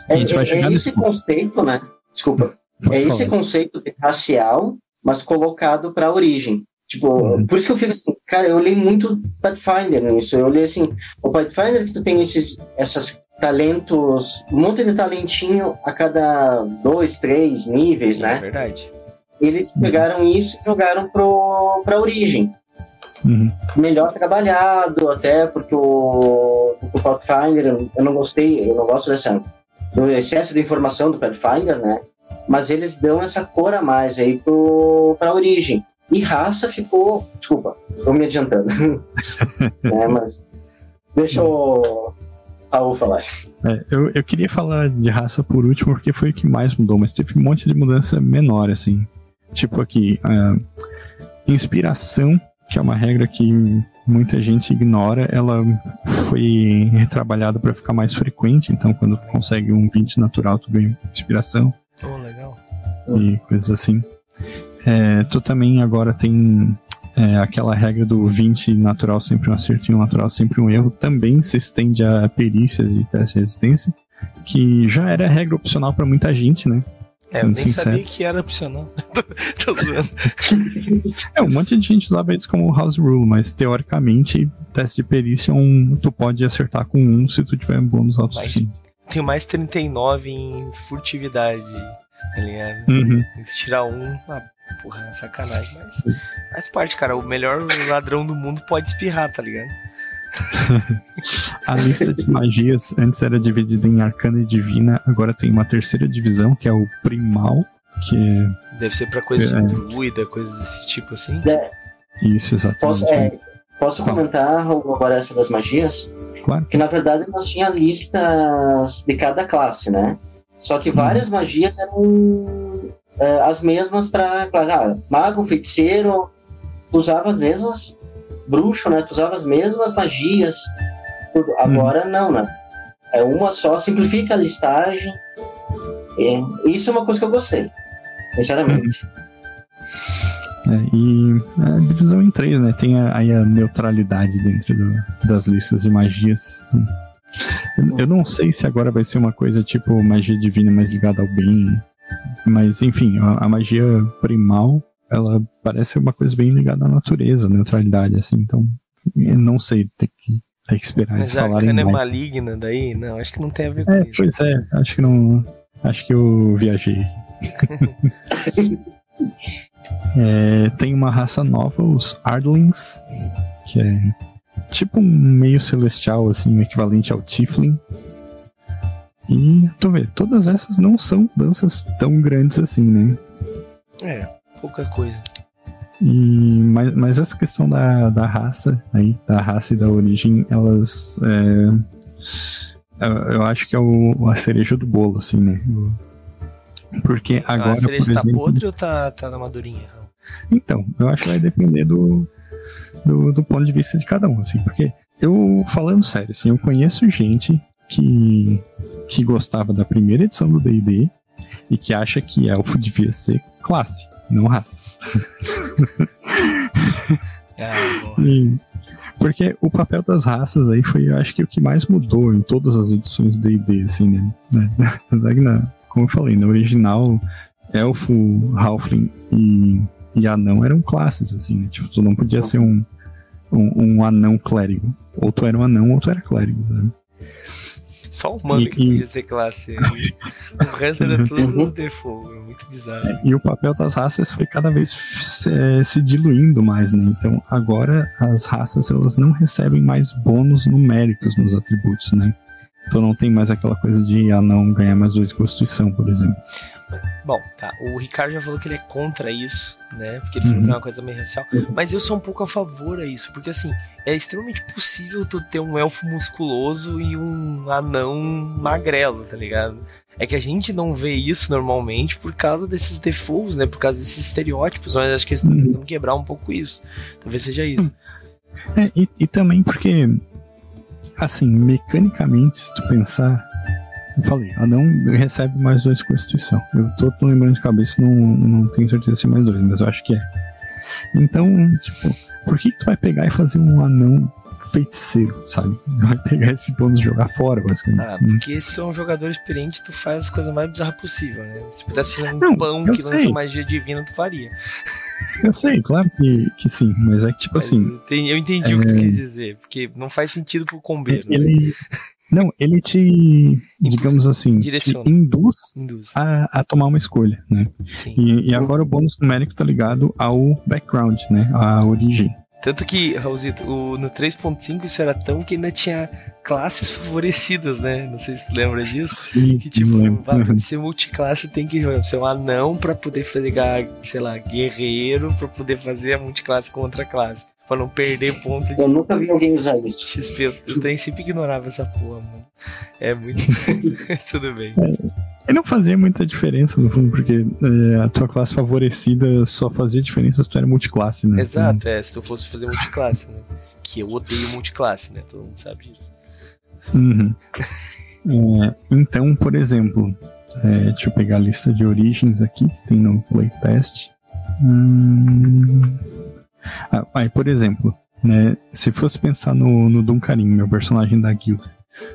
é, é esse conceito, né? Desculpa. Pode é falar. esse conceito de racial, mas colocado para a origem. Tipo, uhum. por isso que eu fico assim, cara, eu olhei muito Pathfinder nisso. Eu olhei assim, o Pathfinder que tu tem esses esses talentos, um monte de talentinho a cada dois, três níveis, né? É verdade. Eles pegaram isso e jogaram pro, pra origem. Uhum. Melhor trabalhado, até porque o, o Pathfinder, eu não gostei, eu não gosto dessa do excesso de informação do Pathfinder, né? Mas eles dão essa cor a mais aí pro, pra origem. E raça ficou. Desculpa, estou me adiantando. é, mas. Deixa o Raul falar. É, eu, eu queria falar de raça por último, porque foi o que mais mudou, mas teve um monte de mudança menor, assim. Tipo aqui, uh, inspiração, que é uma regra que muita gente ignora, ela foi retrabalhada para ficar mais frequente, então quando tu consegue um 20 natural, tu ganha inspiração. Oh, legal. E coisas assim. É, tu também agora tem é, aquela regra do 20 natural sempre um acerto e um natural sempre um erro, também se estende a perícias e testes de resistência, que já era regra opcional para muita gente, né? É, eu nem sincero. sabia que era opcional. Tô zoando. É, um monte de gente usava isso como house rule, mas teoricamente, teste de perícia, um, tu pode acertar com um se tu tiver um bônus alto suficiente. Tenho mais 39 em furtividade, tá ligado? Uhum. Se tirar um, ah, porra, é sacanagem. Mas faz parte, cara. O melhor ladrão do mundo pode espirrar, tá ligado? a lista de magias antes era dividida em arcana e divina, agora tem uma terceira divisão, que é o primal, que é... Deve ser pra coisa é, druida, coisas desse tipo assim? É. Isso, exatamente. Posso, é, posso comentar agora essa das magias? Claro. Que na verdade nós tinha listas de cada classe, né? Só que várias hum. magias eram é, as mesmas para ah, mago, feiticeiro, usava as mesmas bruxo, né? Tu usava as mesmas magias. Tudo. Hum. Agora hum. não, né? É uma só, simplifica a listagem. É, isso é uma coisa que eu gostei, sinceramente. É, e a divisão em três, né? Tem a, aí a neutralidade dentro do, das listas de magias. Eu, eu, não sei se agora vai ser uma coisa tipo magia divina mais ligada ao bem. Mas enfim, a, a magia primal ela parece uma coisa bem ligada à natureza, neutralidade, assim, então não sei, tem que, tem que esperar Mas eles falarem. Mas a é maligna daí? Não, acho que não tem a ver com é, isso. Pois é, acho que não. Acho que eu viajei. é, tem uma raça nova, os Ardlings, que é tipo um meio celestial, assim, equivalente ao Tiflin. E tu vê, todas essas não são danças tão grandes assim, né? É pouca coisa. E, mas, mas essa questão da, da raça aí, da raça e da origem, elas. É, eu, eu, acho que é o, a cereja do bolo, assim, né? Porque agora. Ah, a cereja por tá exemplo, podre ou tá, tá na madurinha? Então, eu acho que vai depender do, do, do ponto de vista de cada um, assim, porque eu, falando sério, assim, eu conheço gente que, que gostava da primeira edição do D&D e que acha que elfo devia ser classe não raça. Ah, porque o papel das raças aí foi, eu acho que o que mais mudou em todas as edições do D&D, assim, né? Na, como eu falei, na original, elfo, halfling e, e anão eram classes, assim, né? Tipo, tu não podia ser um, um, um anão clérigo. Ou tu era um anão ou tu era clérigo, né? Só o e, que podia ser classe. o resto era tudo default. É muito bizarro. E o papel das raças foi cada vez se, é, se, diluindo mais, né? Então agora as raças elas não recebem mais bônus numéricos nos atributos, né? Então não tem mais aquela coisa de ah não ganhar mais dois constituição, por exemplo. Bom, tá. O Ricardo já falou que ele é contra isso, né? Porque ele uhum. falou que é uma coisa meio racial. Mas eu sou um pouco a favor a isso, porque assim, é extremamente possível tu ter um elfo musculoso e um anão magrelo, tá ligado? É que a gente não vê isso normalmente por causa desses defaults, né? Por causa desses estereótipos, mas acho que eles estão uhum. tentando quebrar um pouco isso. Talvez seja isso. É, e, e também porque, assim, mecanicamente, se tu pensar, eu falei, Adão recebe mais dois Constituição. Eu tô, lembrando de cabeça, não, não tenho certeza se é mais dois, mas eu acho que é. Então, tipo, por que, que tu vai pegar e fazer um anão feiticeiro, sabe? Vai pegar esse bônus e jogar fora, basicamente. Ah, porque se tu é um jogador experiente, tu faz as coisas mais bizarras possível, né? Se pudesse fazer um não, pão que sei. lança magia divina, tu faria. Eu sei, claro que, que sim, mas é que, tipo mas assim. Eu entendi, eu entendi é... o que tu quis dizer, porque não faz sentido pro combeiro. Ele, né? Não, ele te, digamos assim, te induz, induz. A, a, tomar uma escolha, né? Sim. E, e, agora o bônus numérico tá ligado ao background, né? A origem. Tanto que, Raulzito, o, no 3.5 isso era tão que ainda tinha classes favorecidas, né? Não sei se tu lembra disso. Sim, que tipo, pra ser multiclasse tem que ser um anão pra poder fazer, sei lá, guerreiro, pra poder fazer a multiclasse com outra classe pra não perder ponto de. Eu nunca vi alguém usar isso. XP, eu, eu sempre ignorava essa porra, mano. É muito. Tudo bem. É, não fazia muita diferença, no fundo, porque é, a tua classe favorecida só fazia diferença se tu era multiclasse, né? Exato, é, se tu fosse fazer multiclasse, né? Que eu odeio multiclasse, né? Todo mundo sabe disso. Uhum. É, então, por exemplo, é, deixa eu pegar a lista de origens aqui, tem no playtest. Hum, aí, por exemplo, né, se fosse pensar no, no Duncarim, meu personagem da guilda,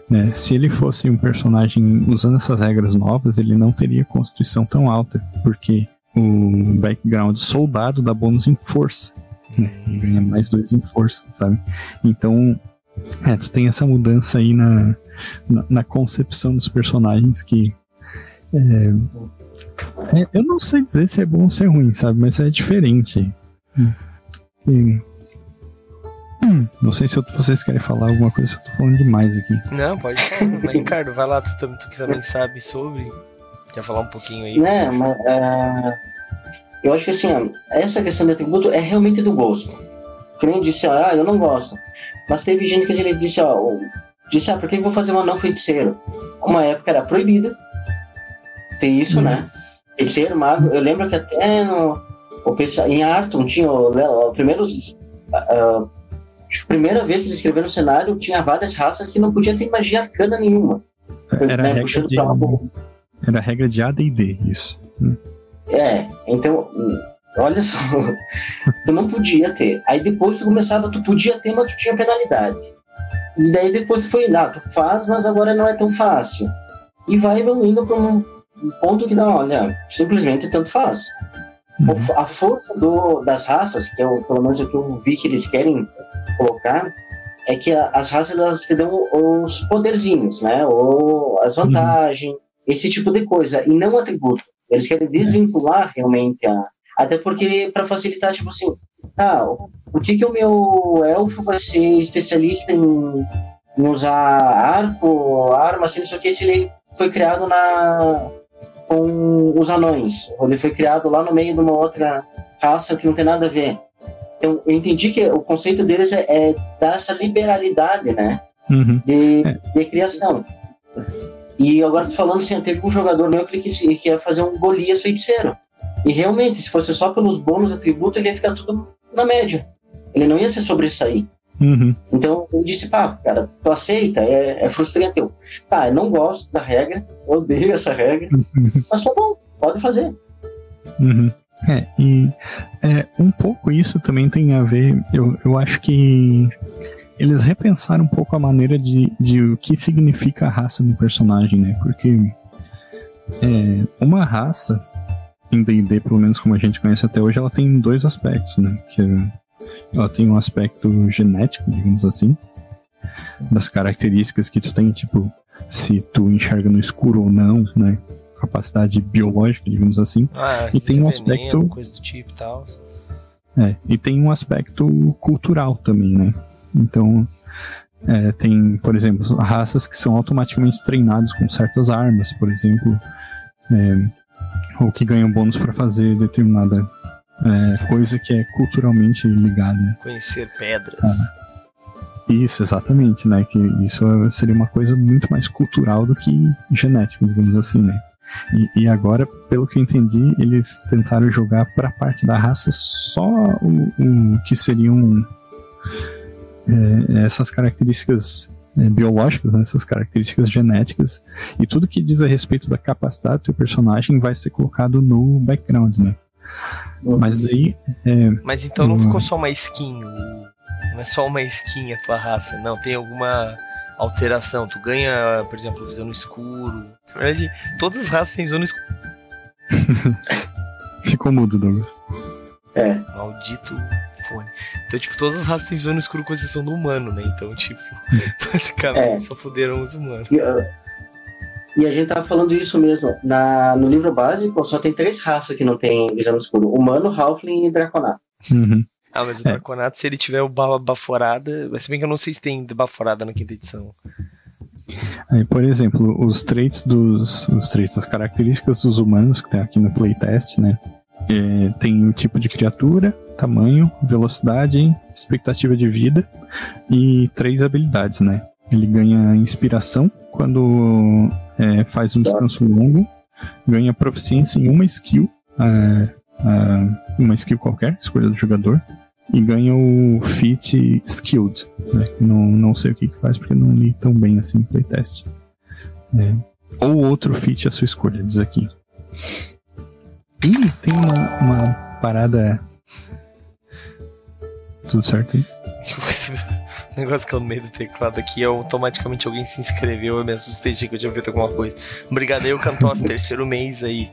né, se ele fosse um personagem usando essas regras novas, ele não teria constituição tão alta, porque o background soldado dá bônus em força. Né? Ele ganha mais dois em força, sabe? Então, é, tu tem essa mudança aí na, na, na concepção dos personagens que. É, é, eu não sei dizer se é bom ou se é ruim, sabe? Mas é diferente. E, hum, não sei se eu, vocês querem falar alguma coisa, eu tô falando demais aqui. Não, pode falar. Mas, Ricardo, vai lá, tu, tu que também sabe sobre. Quer falar um pouquinho aí? Né, mas. Uh, eu acho que assim, ó, essa questão de atributo é realmente do gosto. Que nem disse, ó, ah, eu não gosto. Mas teve gente que ele disse, ó, disse, ah, por que eu vou fazer um anão feiticeiro? Uma época era proibida. Tem isso, né? Feiticeiro, mago. Eu lembro que até no, o, em Arton tinha o, o primeiros. Uh, primeira vez que eles escreveram no cenário, tinha várias raças que não podia ter magia arcana nenhuma. Era, né, regra, de, era regra de AD&D, isso. É, então, olha só, tu não podia ter. Aí depois tu começava, tu podia ter, mas tu tinha penalidade. E daí depois foi, ah, tu faz, mas agora não é tão fácil. E vai evoluindo para um ponto que não, olha, simplesmente tanto faz. Uhum. A força do, das raças, que é o, pelo menos o que eu vi que eles querem colocar, é que a, as raças elas te dão os poderzinhos, né? Ou as uhum. vantagens, uhum. esse tipo de coisa, e não atributo. Eles querem desvincular realmente a. Até porque, para facilitar, tipo assim, ah, por que, que o meu elfo vai ser especialista em, em usar arco, arma, assim, não sei o que, se ele foi criado na com os anões, ele foi criado lá no meio de uma outra raça que não tem nada a ver. Então, eu entendi que o conceito deles é, é dar essa liberalidade, né? Uhum. De, de criação. E agora falando assim, teve um jogador meu que, que, que ia fazer um Golias feiticeiro. E realmente, se fosse só pelos bônus atributos, ele ia ficar tudo na média. Ele não ia se sobressair. Uhum. Então eu disse, pá, cara, tu aceita? É, é frustrante. Eu, tá, eu não gosto da regra, odeio essa regra, uhum. mas tá bom, pode fazer. Uhum. É, e é, um pouco isso também tem a ver, eu, eu acho que eles repensaram um pouco a maneira de, de o que significa a raça no personagem, né? Porque é, uma raça, em D&D, pelo menos como a gente conhece até hoje, ela tem dois aspectos, né? Que é, ela tem um aspecto genético, digamos assim, das características que tu tem, tipo, se tu enxerga no escuro ou não, né? Capacidade biológica, digamos assim. Ah, e tem um aspecto. Coisa do tipo e tal. É, e tem um aspecto cultural também, né? Então, é, tem, por exemplo, raças que são automaticamente treinadas com certas armas, por exemplo, é, ou que ganham bônus para fazer determinada é, coisa que é culturalmente ligada. Conhecer pedras. Ah, isso, exatamente, né? Que isso seria uma coisa muito mais cultural do que genética, digamos assim, né? E, e, agora, pelo que eu entendi, eles tentaram jogar para a parte da raça só o, o que seriam é, essas características é, biológicas, né, essas características genéticas, e tudo que diz a respeito da capacidade do teu personagem vai ser colocado no background, né? Mas daí. É, Mas então não ficou só uma skin, não é só uma skin a tua raça, não, tem alguma alteração. Tu ganha, por exemplo, visão no escuro. Na verdade, todas as raças têm visão no escuro. Ficou mudo, Douglas. É. Maldito fone. Então, tipo, todas as raças têm visão no escuro com exceção do humano, né? Então, tipo, basicamente é. só fuderam os humanos. E, uh, e, a gente tava falando isso mesmo. Na, no livro básico, só tem três raças que não tem visão no escuro: humano, halfling e draconato. Uhum. Ah, mas o é. draconato, se ele tiver o bala baforada. Se bem que eu não sei se tem baforada na quinta edição. Aí, por exemplo, os traits dos. Os traits, as características dos humanos que tem aqui no playtest, né? É, tem o tipo de criatura, tamanho, velocidade, expectativa de vida e três habilidades, né? Ele ganha inspiração quando é, faz um descanso longo, ganha proficiência em uma skill, é, é, uma skill qualquer, escolha do jogador, e ganha o Fit Skilled. Né? Não, não sei o que, que faz porque não li tão bem assim playtest. É. Ou outro Fit a sua escolha, diz aqui. E tem uma, uma parada tudo certo aí? negócio que eu no meio do teclado aqui, automaticamente alguém se inscreveu, eu me assustei, achei que eu tinha feito alguma coisa. Obrigado aí, o Cantoff, terceiro mês aí.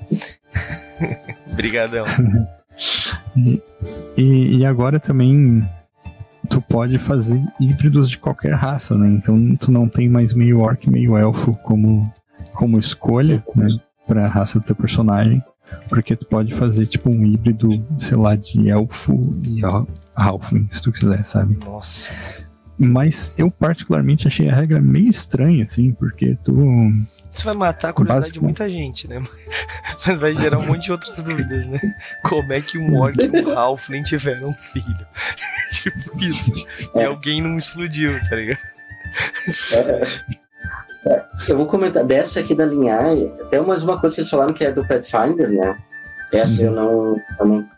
Obrigadão. E, e agora também tu pode fazer híbridos de qualquer raça, né? Então tu não tem mais meio orc, meio elfo como, como escolha, né? Pra raça do teu personagem. Porque tu pode fazer tipo um híbrido, sei lá, de elfo e halfling, se tu quiser, sabe? Nossa. Mas eu particularmente achei a regra meio estranha, assim, porque tu. Isso vai matar a curiosidade de muita gente, né? Mas vai gerar um monte de outras dúvidas, né? Como é que um orc e um halfling tiveram um filho? tipo isso. E É. alguém não explodiu, tá ligado? É, é, eu vou comentar dessa aqui da linhagem. Até mais uma coisa que eles falaram que é do Pathfinder, né? Essa eu não, eu não.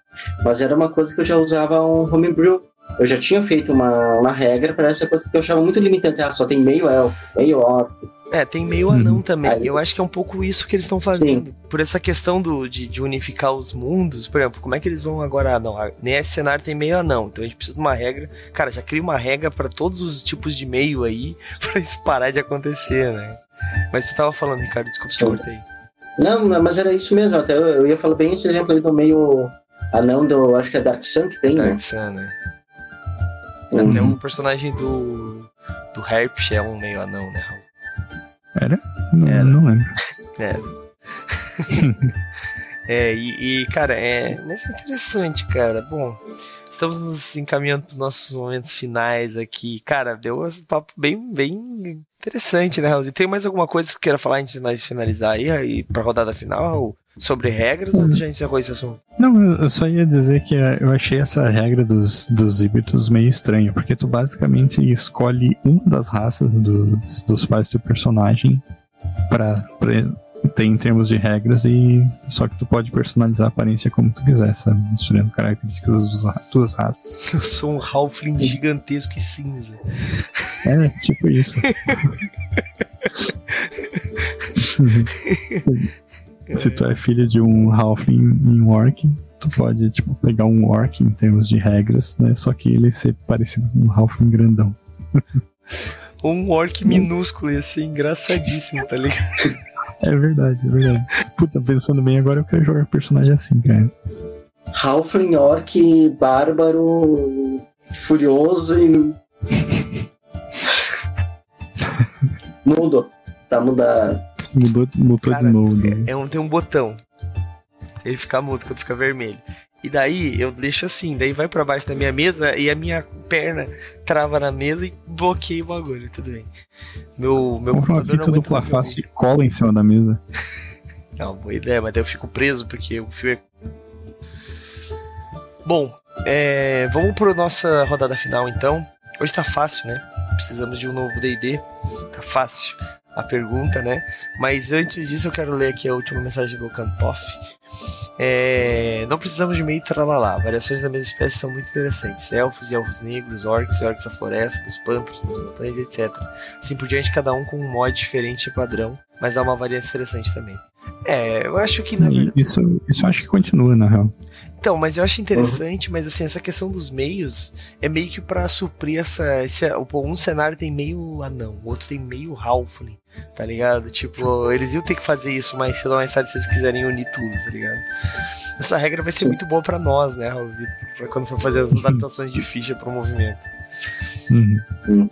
Mas era uma coisa que eu já usava um homebrew. Eu já tinha feito uma, uma regra para essa coisa que eu achava muito limitante. Ah, só tem meio elfo, meio orc. É, tem meio Uhum. anão também. Aí- Eu acho que é um pouco isso que eles estão fazendo. Por essa questão do, de, de unificar os mundos. Por exemplo, como é que eles vão agora? Ah, não, nesse cenário tem meio anão. Então a gente precisa de uma regra. Cara, já cria uma regra pra todos os tipos de meio aí. Pra isso parar de acontecer, né? Mas tu tava falando, Ricardo, desculpa te Sim. cortei. Não, não, mas era isso mesmo. Até eu, eu ia falar bem esse exemplo aí do meio anão do. Acho que é Dark Sun que tem, né? Dark Sun, né? Uhum. Até o personagem do. Do Herpes é um meio anão, né, Raul? Era? Não, Era. não lembro. É. é, e, e, cara, é. Mas é interessante, cara. Bom, estamos nos encaminhando para os nossos momentos finais aqui. Cara, deu um papo bem, bem interessante, né, Raul? Tem mais alguma coisa que queira falar antes de nós finalizar aí, aí pra rodada final, Raul? Sobre regras ou já encerrou esse assunto? Não, eu só ia dizer que eh, eu achei essa regra dos, dos híbridos meio estranha, porque tu basicamente escolhe uma das raças dos, dos pais do teu personagem pra, pra ter em termos de regras e só que tu pode personalizar a aparência como tu quiser, sabe? Misturando características das duas raças. Eu sou um Halfling gigantesco e cinza. É, tipo isso. se, tu é filho de um Halfling e um Orc, tu pode, tipo, pegar um Orc em termos de regras, né? Só que ele ser parecido com um Halfling grandão. Ou um orc minúsculo, ia ser engraçadíssimo, tá ligado? É verdade, é verdade. Puta, pensando bem agora, eu quero jogar personagem assim, cara. Halfling, orc, bárbaro, furioso e. Mudo. Tá mudado. Mudou, mudou Cara, de novo. né? É um, tem um botão. Ele fica mudo quando fica vermelho. E daí eu deixo assim, daí vai pra baixo da minha mesa e a minha perna trava na mesa e bloqueia o bagulho, tudo bem. Meu, meu Compra computador não fita dupla face e cola em cima da mesa. Não, boa ideia, mas daí eu fico preso porque o fio é. Bom, é, vamos para nossa rodada final então. Hoje tá fácil, né? Precisamos de um novo DD. Tá fácil a pergunta, né? Mas antes disso, eu quero ler aqui a última mensagem do Cantoff. É, não precisamos de meio tralalá. Variações da mesma espécie são muito interessantes. Elfos e elfos negros, orcs e orcs da floresta, dos pântanos, das montanhas, etc. Assim por diante, cada um com um mod diferente e padrão, mas dá uma variação interessante também. É, eu acho que na verdade. isso, isso eu acho que continua, na real. Então, mas eu acho interessante, mas assim, essa questão dos meios é meio que pra suprir essa. Esse, um cenário tem meio anão, o outro tem meio halfling, tá ligado? Tipo, eles iam ter que fazer isso mais cedo ou mais tarde se eles quiserem unir tudo, tá ligado? Essa regra vai ser muito boa pra nós, né, Raulzito? Pra quando for fazer as adaptações de ficha pro movimento. Uhum.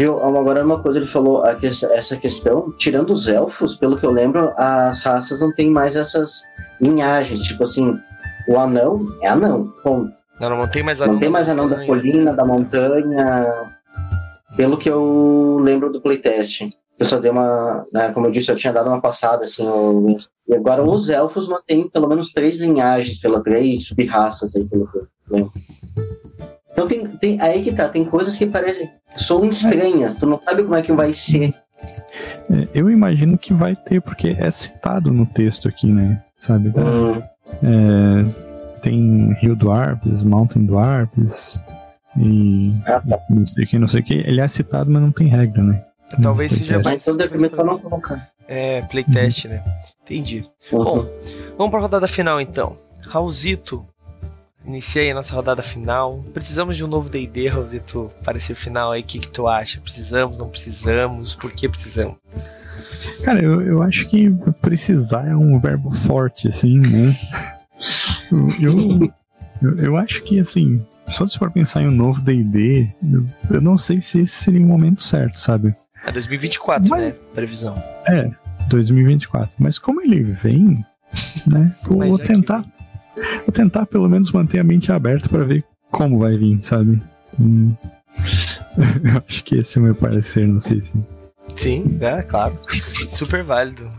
Viu? Agora uma coisa ele falou, que- essa questão, tirando os elfos, pelo que eu lembro, as raças não têm mais essas linhagens. Tipo assim, o anão é anão. Não, não, não tem mais anão. Não tem mais anão da colina, da montanha. Pelo que eu lembro do playtest. Eu só dei uma. Né, como eu disse, eu tinha dado uma passada, assim. eu- e agora os elfos mantêm pelo menos três linhagens, pela três sub-raças aí, pelo que eu lembro. Então tem, tem. Aí que tá, tem coisas que parecem. São estranhas, tu não sabe como é que vai ser. É, eu imagino que vai ter, porque é citado no texto aqui, né? Sabe? Hum, É, tem Rio do Arpes, Mountain do Arpes e ah, tá. não sei o que, não sei o que. Ele é citado, mas não tem regra, né? Talvez seja playtest. Mas então de repente só não colocar. É, playtest, né? Entendi. Uhum. Bom, vamos pra rodada final então. Raulzito, inicia aí a nossa rodada final. Precisamos de um novo D&D, para esse final aí. O que, que tu acha? Precisamos, não precisamos? Por que precisamos? Cara, eu, eu acho que precisar é um verbo forte, assim, né? eu, eu, eu acho que, assim, só se for pensar em um novo D&D, eu, eu não sei se esse seria o momento certo, sabe? É 2024, Mas, né? Previsão. É, 2024. Mas como ele vem, né? Vou, vou tentar. Vou tentar pelo menos manter a mente aberta para ver como vai vir, sabe? Hum, eu acho que esse é o meu parecer, não sei se. Sim, é, claro. Super válido.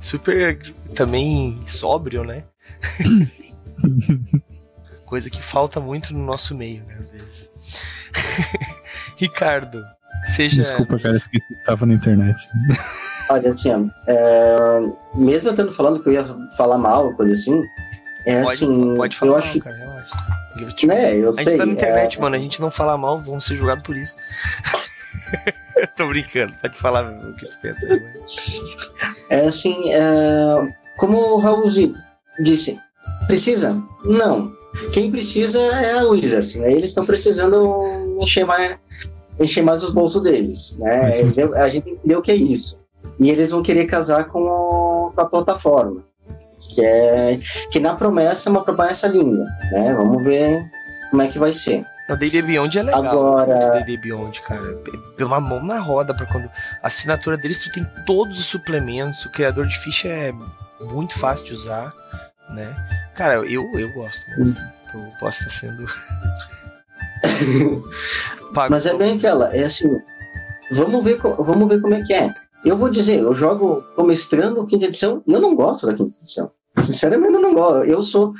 Super também sóbrio, né? Coisa que falta muito no nosso meio, né, às vezes. Ricardo, seja. Desculpa, cara, esqueci que tava na internet. Olha, assim, é, mesmo eu tendo falando que eu ia falar mal, coisa assim, é pode, assim. Pode falar eu acho que. cara, relaxa. Né, eu a gente sei, tá na internet, é... mano. A gente não fala mal, vão ser julgados por isso. Tô brincando, pode falar o que tu pensa. É assim, é... como o Raul disse, precisa? Não. Quem precisa é a Wizards, né? Eles estão precisando encher mais, encher mais os bolsos deles, né? A gente entendeu o que é isso. E eles vão querer casar com, o, com a plataforma, que é que na promessa é uma promessa linda, né? Vamos ver como é que vai ser. O D&D Beyond é legal. Agora... O D&D Beyond, cara. É uma mão na roda para quando a assinatura deles tu tem todos os suplementos, o criador de ficha é muito fácil de usar, né? Cara, eu, eu gosto, mas tu posso estar sendo Mas é bem aquela, é assim, vamos ver, vamos ver como é que é. Eu vou dizer, eu jogo como mestrando quinta edição e eu não gosto da quinta edição. Sinceramente, eu não gosto. Eu sou,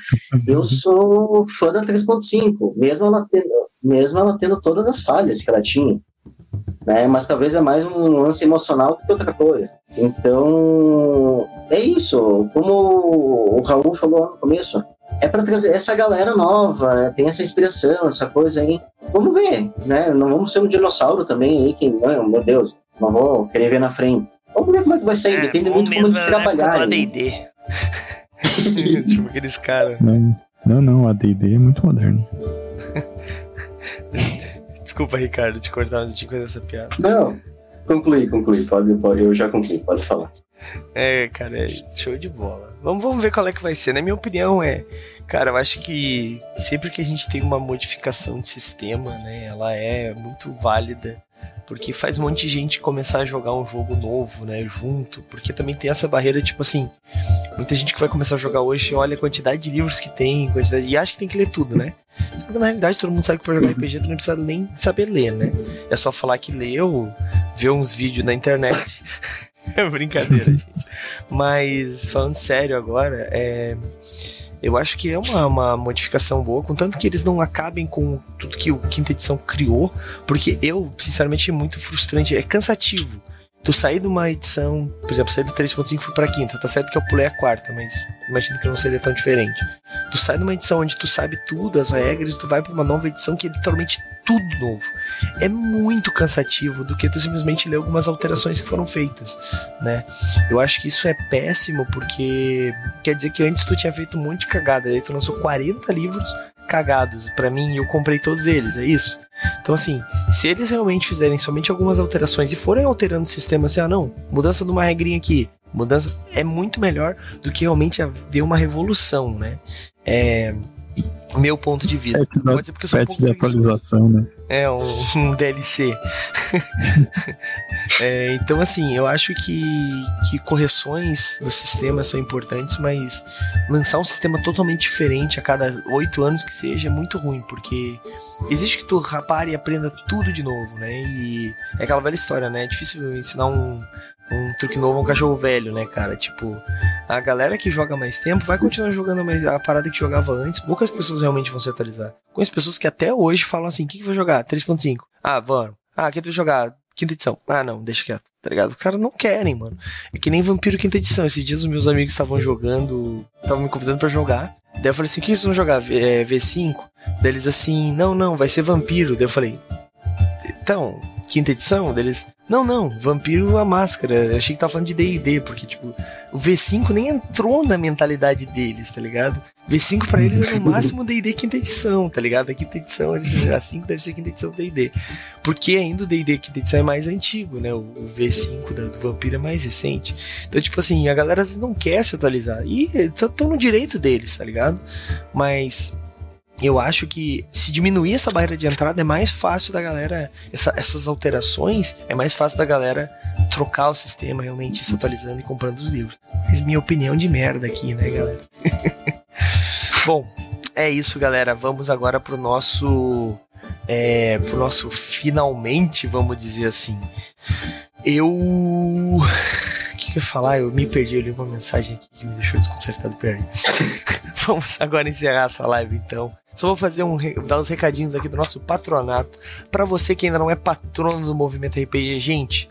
eu sou fã da 3.5, mesmo ela tendo, mesmo ela tendo todas as falhas que ela tinha. Né? Mas talvez é mais um lance emocional que outra coisa. Então, é isso. Como o Raul falou no começo, é para trazer essa galera nova, tem essa inspiração, essa coisa aí. Vamos ver, né? Não vamos ser um dinossauro também aí, que, meu Deus, não vou querer ver na frente. Vamos ver como é que vai sair, é, depende muito de como eles trabalharem. D&D. tipo aqueles caras. Não, não, não, a D&D é muito moderno. Desculpa, Ricardo, te cortar, mas eu tinha que fazer essa piada. Não, concluí, concluí, pode, pode, eu já concluí, pode falar. É, cara, é show de bola. Vamos, vamos ver qual é que vai ser. Na minha opinião, é. Cara, eu acho que sempre que a gente tem uma modificação de sistema, né, ela é muito válida porque faz um monte de gente começar a jogar um jogo novo, né, junto, porque também tem essa barreira, tipo assim, muita gente que vai começar a jogar hoje olha a quantidade de livros que tem, quantidade, e acha que tem que ler tudo, né? Só que na realidade todo mundo sabe que pra jogar RPG tu não precisa nem saber ler, né? É só falar que leu, ver uns vídeos na internet. é brincadeira, gente. Mas, falando sério agora, é eu acho que é uma, uma modificação boa, contanto que eles não acabem com tudo que o quinta edição criou, porque eu, sinceramente, é muito frustrante, é cansativo. Tu sair de uma edição, por exemplo, sair do 3.5 e fui pra quinta, tá certo que eu pulei a quarta, mas imagino que não seria tão diferente. Tu sai de uma edição onde tu sabe tudo, as regras, tu vai pra uma nova edição que é literalmente tudo novo. É muito cansativo do que tu simplesmente ler algumas alterações que foram feitas, né? Eu acho que isso é péssimo porque quer dizer que antes tu tinha feito um monte de cagada, aí tu lançou 40 livros cagados para mim e eu comprei todos eles, é isso? Então assim, se eles realmente fizerem somente algumas alterações e forem alterando o sistema assim, ah não, mudança de uma regrinha aqui, mudança é muito melhor do que realmente haver uma revolução, né? É, meu ponto de vista. É, Pode ser porque eu sou um pouco de atualização, né? É, um, um DLC. é, então, assim, eu acho que, que correções do sistema são importantes, mas lançar um sistema totalmente diferente a cada oito anos que seja é muito ruim, porque existe que tu rapare e aprenda tudo de novo, né? E é aquela velha história, né? É difícil ensinar um, um truque novo um cachorro velho, né, cara? Tipo, a galera que joga mais tempo vai continuar jogando a parada que jogava antes. Poucas pessoas realmente vão se atualizar. Conheço pessoas que até hoje falam assim: o que, que vai jogar? 3.5. Ah, vamos. Ah, quem tu vai jogar? Quinta edição. Ah, não, deixa quieto, tá ligado? Os caras não querem, mano. É que nem Vampiro Quinta Edição. Esses dias os meus amigos estavam jogando, estavam me convidando para jogar. Daí eu falei assim: o que vocês vão jogar? V, é, V5? Daí eles assim: não, não, vai ser Vampiro. Daí eu falei: então, quinta edição? Deles, Não, não, Vampiro a Máscara. Eu achei que tava falando de DD, porque, tipo, o V5 nem entrou na mentalidade deles, tá ligado? V5 pra eles é no máximo DD quinta edição, tá ligado? A quinta edição, eles, a 5 deve ser quinta edição do DD. Porque ainda o DD quinta edição é mais antigo, né? O, o V5 do, do Vampiro é mais recente. Então, tipo assim, a galera não quer se atualizar. E estão no direito deles, tá ligado? Mas eu acho que se diminuir essa barreira de entrada é mais fácil da galera. Essa, essas alterações é mais fácil da galera trocar o sistema, realmente se atualizando e comprando os livros. Mas minha opinião de merda aqui, né, galera? Bom, é isso, galera. Vamos agora pro nosso. É, pro nosso finalmente, vamos dizer assim. Eu. Que eu ia falar? Eu me perdi, eu li uma mensagem aqui que me deixou desconcertado, peraí. Vamos agora encerrar essa live então. Só vou fazer um dar os recadinhos aqui do nosso patronato para você que ainda não é patrono do movimento RPG, gente.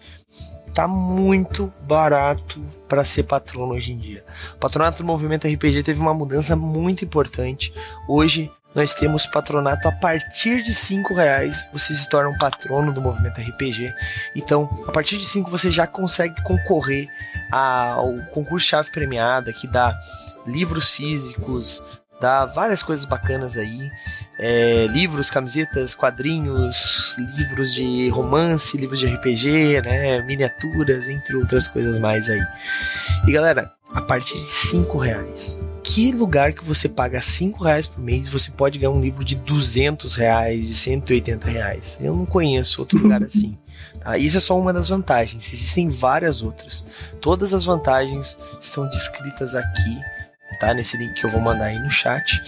Tá muito barato para ser patrono hoje em dia. O patronato do movimento RPG teve uma mudança muito importante. Hoje nós temos patronato a partir de cinco reais. Você se torna um patrono do movimento RPG. Então, a partir de cinco você já consegue concorrer ao concurso chave premiada que dá livros físicos, dá várias coisas bacanas aí. É, livros, camisetas, quadrinhos, livros de romance, livros de RPG, né, miniaturas, entre outras coisas mais aí. E galera, a partir de 5 reais. Que lugar que você paga 5 reais por mês você pode ganhar um livro de 200 reais, de 180 reais? Eu não conheço outro lugar assim. Tá? Isso é só uma das vantagens, existem várias outras. Todas as vantagens estão descritas aqui tá? Nesse link que eu vou mandar aí no chat.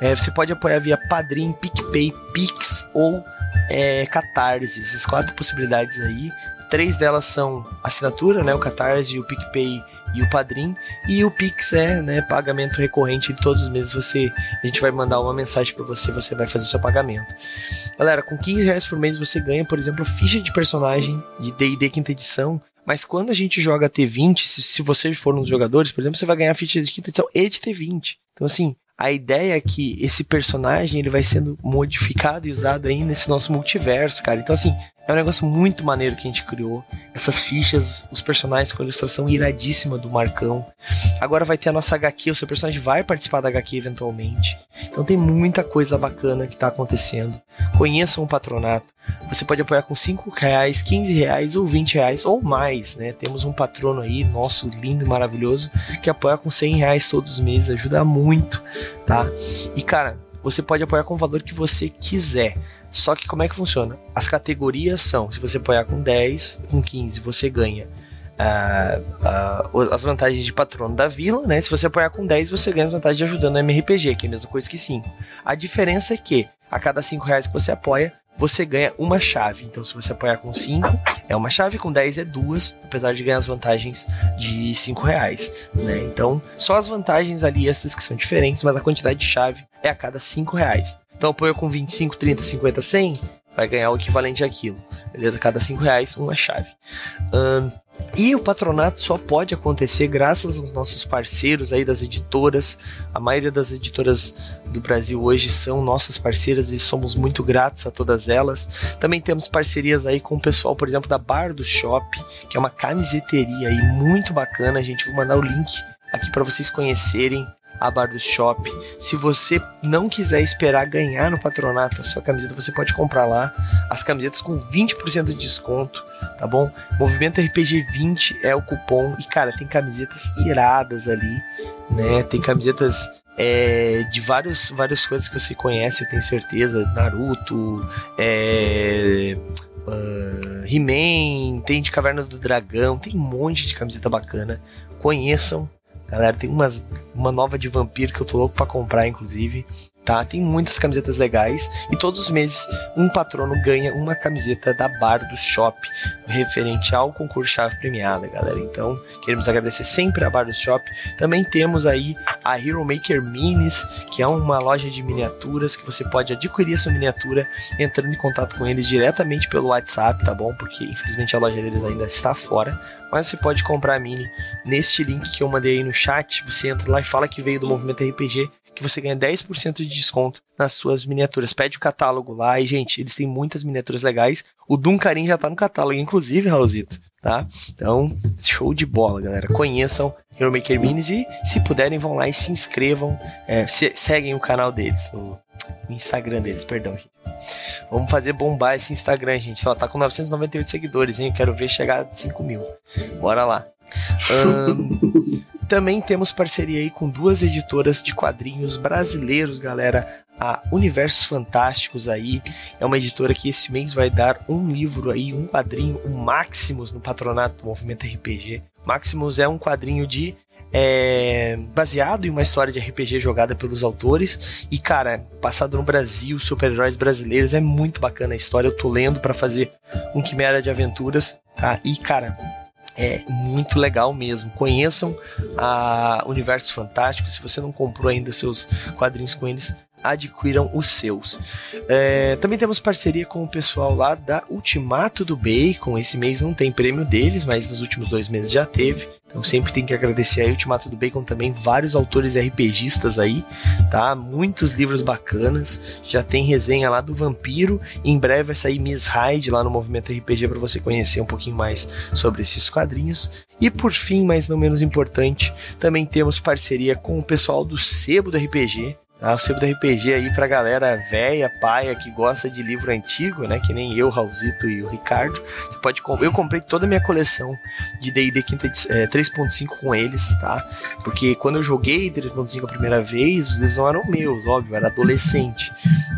É, você pode apoiar via Padrim, PicPay, Pix ou é, Catarse. Essas quatro possibilidades aí. Três delas são assinatura, né? O Catarse, o PicPay e o Padrim. E o Pix é né, pagamento recorrente de todos os meses. Você, a gente vai mandar uma mensagem para você, você vai fazer o seu pagamento. Galera, com 15 reais por mês você ganha, por exemplo, ficha de personagem de D&D quinta edição mas quando a gente joga T20, se, se você for um dos jogadores, por exemplo, você vai ganhar ficha de quinta edição e de T20. Então, assim, a ideia é que esse personagem ele vai sendo modificado e usado aí nesse nosso multiverso, cara. Então, assim, é um negócio muito maneiro que a gente criou. Essas fichas, os personagens com a ilustração iradíssima do Marcão. Agora vai ter a nossa HQ, o seu personagem vai participar da HQ eventualmente. Então tem muita coisa bacana que está acontecendo. Conheçam o patronato. Você pode apoiar com 5 reais, 15 reais ou 20 reais ou mais, né? Temos um patrono aí, nosso lindo e maravilhoso, que apoia com 100 reais todos os meses, ajuda muito, tá? E cara, você pode apoiar com o valor que você quiser. Só que como é que funciona? As categorias são: se você apoiar com 10, com 15, você ganha uh, uh, as vantagens de patrono da vila, né? Se você apoiar com 10, você ganha as vantagens de ajudando no MRPG, que é a mesma coisa que 5. A diferença é que a cada 5 reais que você apoia, você ganha uma chave. Então, se você apoiar com 5, é uma chave, com 10 é duas, apesar de ganhar as vantagens de 5 reais. Né? Então, só as vantagens ali extras que são diferentes, mas a quantidade de chave é a cada 5 reais. Então apoia com 25, 30, 50, 100, vai ganhar o equivalente àquilo. Beleza? Cada 5 reais, uma chave. Um, e o patronato só pode acontecer graças aos nossos parceiros aí das editoras. A maioria das editoras do Brasil hoje são nossas parceiras e somos muito gratos a todas elas. Também temos parcerias aí com o pessoal, por exemplo, da Bar do Shop, que é uma camiseteria aí muito bacana. A gente vai mandar o link aqui para vocês conhecerem a Bar do Shop. Se você não quiser esperar ganhar no patronato a sua camiseta, você pode comprar lá as camisetas com 20% de desconto, tá bom? Movimento RPG 20 é o cupom e cara, tem camisetas iradas ali, né? Tem camisetas é, de vários, várias coisas que você conhece, eu tenho certeza. Naruto, é, uh, He-Man, tem de Caverna do Dragão, tem um monte de camiseta bacana. Conheçam, Galera, tem umas, uma nova de vampiro que eu tô louco pra comprar, inclusive tá? Tem muitas camisetas legais e todos os meses um patrono ganha uma camiseta da Bar do Shop referente ao concurso chave premiada, galera. Então, queremos agradecer sempre a Bar do Shop. Também temos aí a Hero Maker Minis, que é uma loja de miniaturas que você pode adquirir sua miniatura entrando em contato com eles diretamente pelo WhatsApp, tá bom? Porque infelizmente a loja deles ainda está fora. Mas você pode comprar a mini neste link que eu mandei aí no chat. Você entra lá e fala que veio do Movimento RPG que você ganha 10% de desconto nas suas miniaturas. Pede o catálogo lá e, gente, eles têm muitas miniaturas legais. O Duncarim já tá no catálogo, inclusive, Raulzito, tá? Então, show de bola, galera. Conheçam Hero Maker Minis e, se puderem, vão lá e se inscrevam. É, se, seguem o canal deles, o, Instagram deles, perdão, gente. Vamos fazer bombar esse Instagram, gente. Só tá com 998 seguidores, hein? Eu quero ver chegar a 5 mil. Bora lá. Um, também temos parceria aí com duas editoras de quadrinhos brasileiros, galera. A Universos Fantásticos aí é uma editora que esse mês vai dar um livro aí, um quadrinho, um Maximus no patronato do Movimento RPG. Maximus é um quadrinho de é baseado em uma história de RPG jogada pelos autores. E, cara, passado no Brasil, super-heróis brasileiros, é muito bacana a história. Eu tô lendo para fazer um Quimera de Aventuras, tá? E, cara, é muito legal mesmo. Conheçam a Universo Fantástico. Se você não comprou ainda seus quadrinhos com eles, adquiram os seus. É, também temos parceria com o pessoal lá da Ultimato do Bacon. Esse mês não tem prêmio deles, mas nos últimos dois meses já teve. Então sempre tem que agradecer aí Ultimato do Bacon também, vários autores RPGistas aí, tá? Muitos livros bacanas. Já tem resenha lá do Vampiro. Em breve vai sair Miss Hyde lá no Movimento RPG para você conhecer um pouquinho mais sobre esses quadrinhos. E por fim, mas não menos importante, também temos parceria com o pessoal do Sebo do RPG. Ah, o sebo do RPG aí pra galera velha, paia, que gosta de livro antigo, né? Que nem eu, Raulzito e o Ricardo. Você pode Eu comprei toda a minha coleção de D&D é, 3.5 com eles, tá? Porque quando eu joguei 3.5 a primeira vez, os livros não eram meus, óbvio, era adolescente.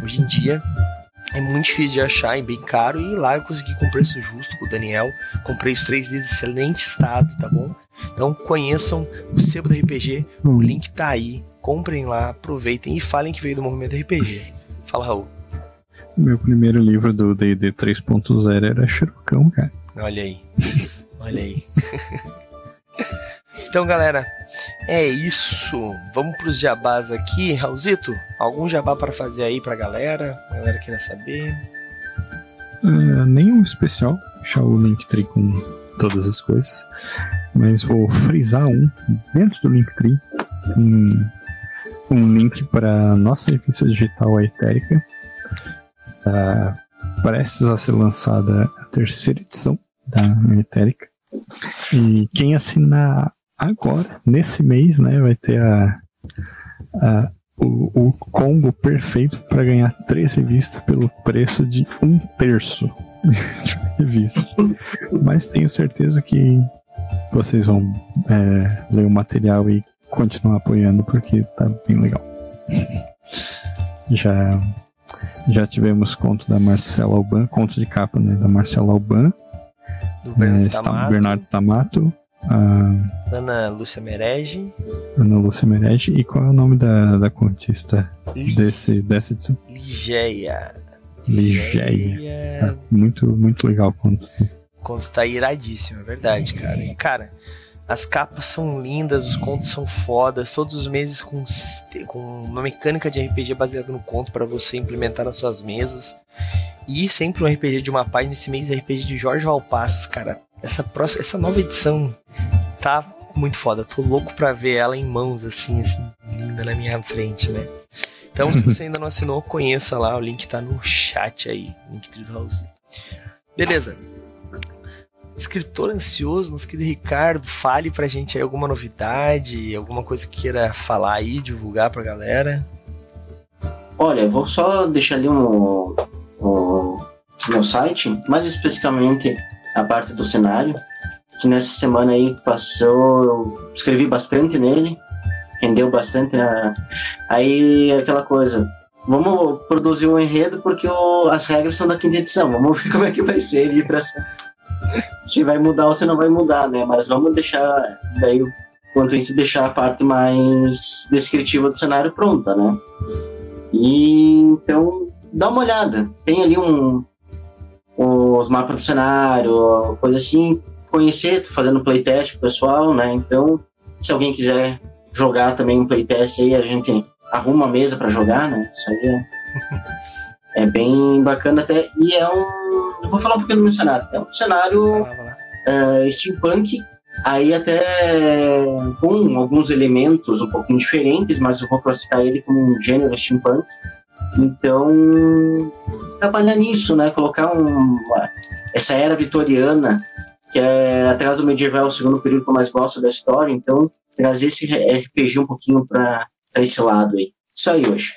Hoje em dia, é muito difícil de achar e bem caro. E lá eu consegui com preço justo com o Daniel. Comprei os três livros em excelente estado, tá bom? Então conheçam o sebo do RPG, o link tá aí comprem lá, aproveitem e falem que veio do movimento RPG. Fala, Raul. Meu primeiro livro do D&D 3.0 era Churocão, cara. Olha aí. Olha aí. então, galera, é isso. Vamos pros jabás aqui. Raulzito, algum jabá para fazer aí pra galera? A galera queira saber. Uh, nenhum especial. Deixar o Linktree com todas as coisas. Mas vou frisar um dentro do Linktree. Um um link para nossa revista digital, a Etérica. Tá prestes a ser lançada a terceira edição da Etérica. E quem assinar agora, nesse mês, né, vai ter a, a o, o combo perfeito para ganhar três revistas pelo preço de um terço de revista. Mas tenho certeza que vocês vão é, ler o material e continuar apoiando porque tá bem legal. já já tivemos conto da Marcela Alban, conto de capa né, da Marcela Alban, do Bernardo, é, Stamato, Bernardo Stamato, a Ana Lúcia Merege. Ana Lúcia Merege. E qual é o nome da, da contista desse, dessa edição? Ligeia. Ligeia. Ah, muito, muito legal o conto. O conto tá iradíssimo, é verdade, cara. E, cara, as capas são lindas, os contos são fodas, todos os meses com, com uma mecânica de RPG baseada no conto para você implementar nas suas mesas. E sempre um RPG de uma página, esse mês é RPG de Jorge Valpassos, cara. Essa, próxima, essa nova edição tá muito foda. Tô louco pra ver ela em mãos, assim, assim, linda na minha frente, né? Então, se você ainda não assinou, conheça lá, o link tá no chat aí, link do. Beleza escritor ansioso, nosso querido Ricardo, fale pra gente aí alguma novidade, alguma coisa que queira falar aí, divulgar pra galera. Olha, vou só deixar ali um, um meu site, mais especificamente a parte do cenário, que nessa semana aí passou, eu escrevi bastante nele, rendeu bastante. A... Aí aquela coisa, vamos produzir um enredo porque o, as regras são da quinta edição, vamos ver como é que vai ser ali pra se vai mudar ou se não vai mudar, né? Mas vamos deixar, daí, quanto isso, deixar a parte mais descritiva do cenário pronta, né? E então, dá uma olhada. Tem ali um os mapas do cenário, coisa assim, conhecer, tô fazendo playtest pessoal, né? Então, se alguém quiser jogar também um playtest aí, a gente arruma a mesa para jogar, né? Isso aí é É bem bacana até. E é um. Eu vou falar um pouquinho do meu cenário. É um cenário uh, steampunk, aí até com alguns elementos um pouquinho diferentes, mas eu vou classificar ele como um gênero steampunk. Então, trabalhar nisso, né? Colocar um, essa era vitoriana, que é atrás do medieval, o segundo período que eu mais gosto da história, então trazer esse RPG um pouquinho para esse lado aí. Isso aí hoje.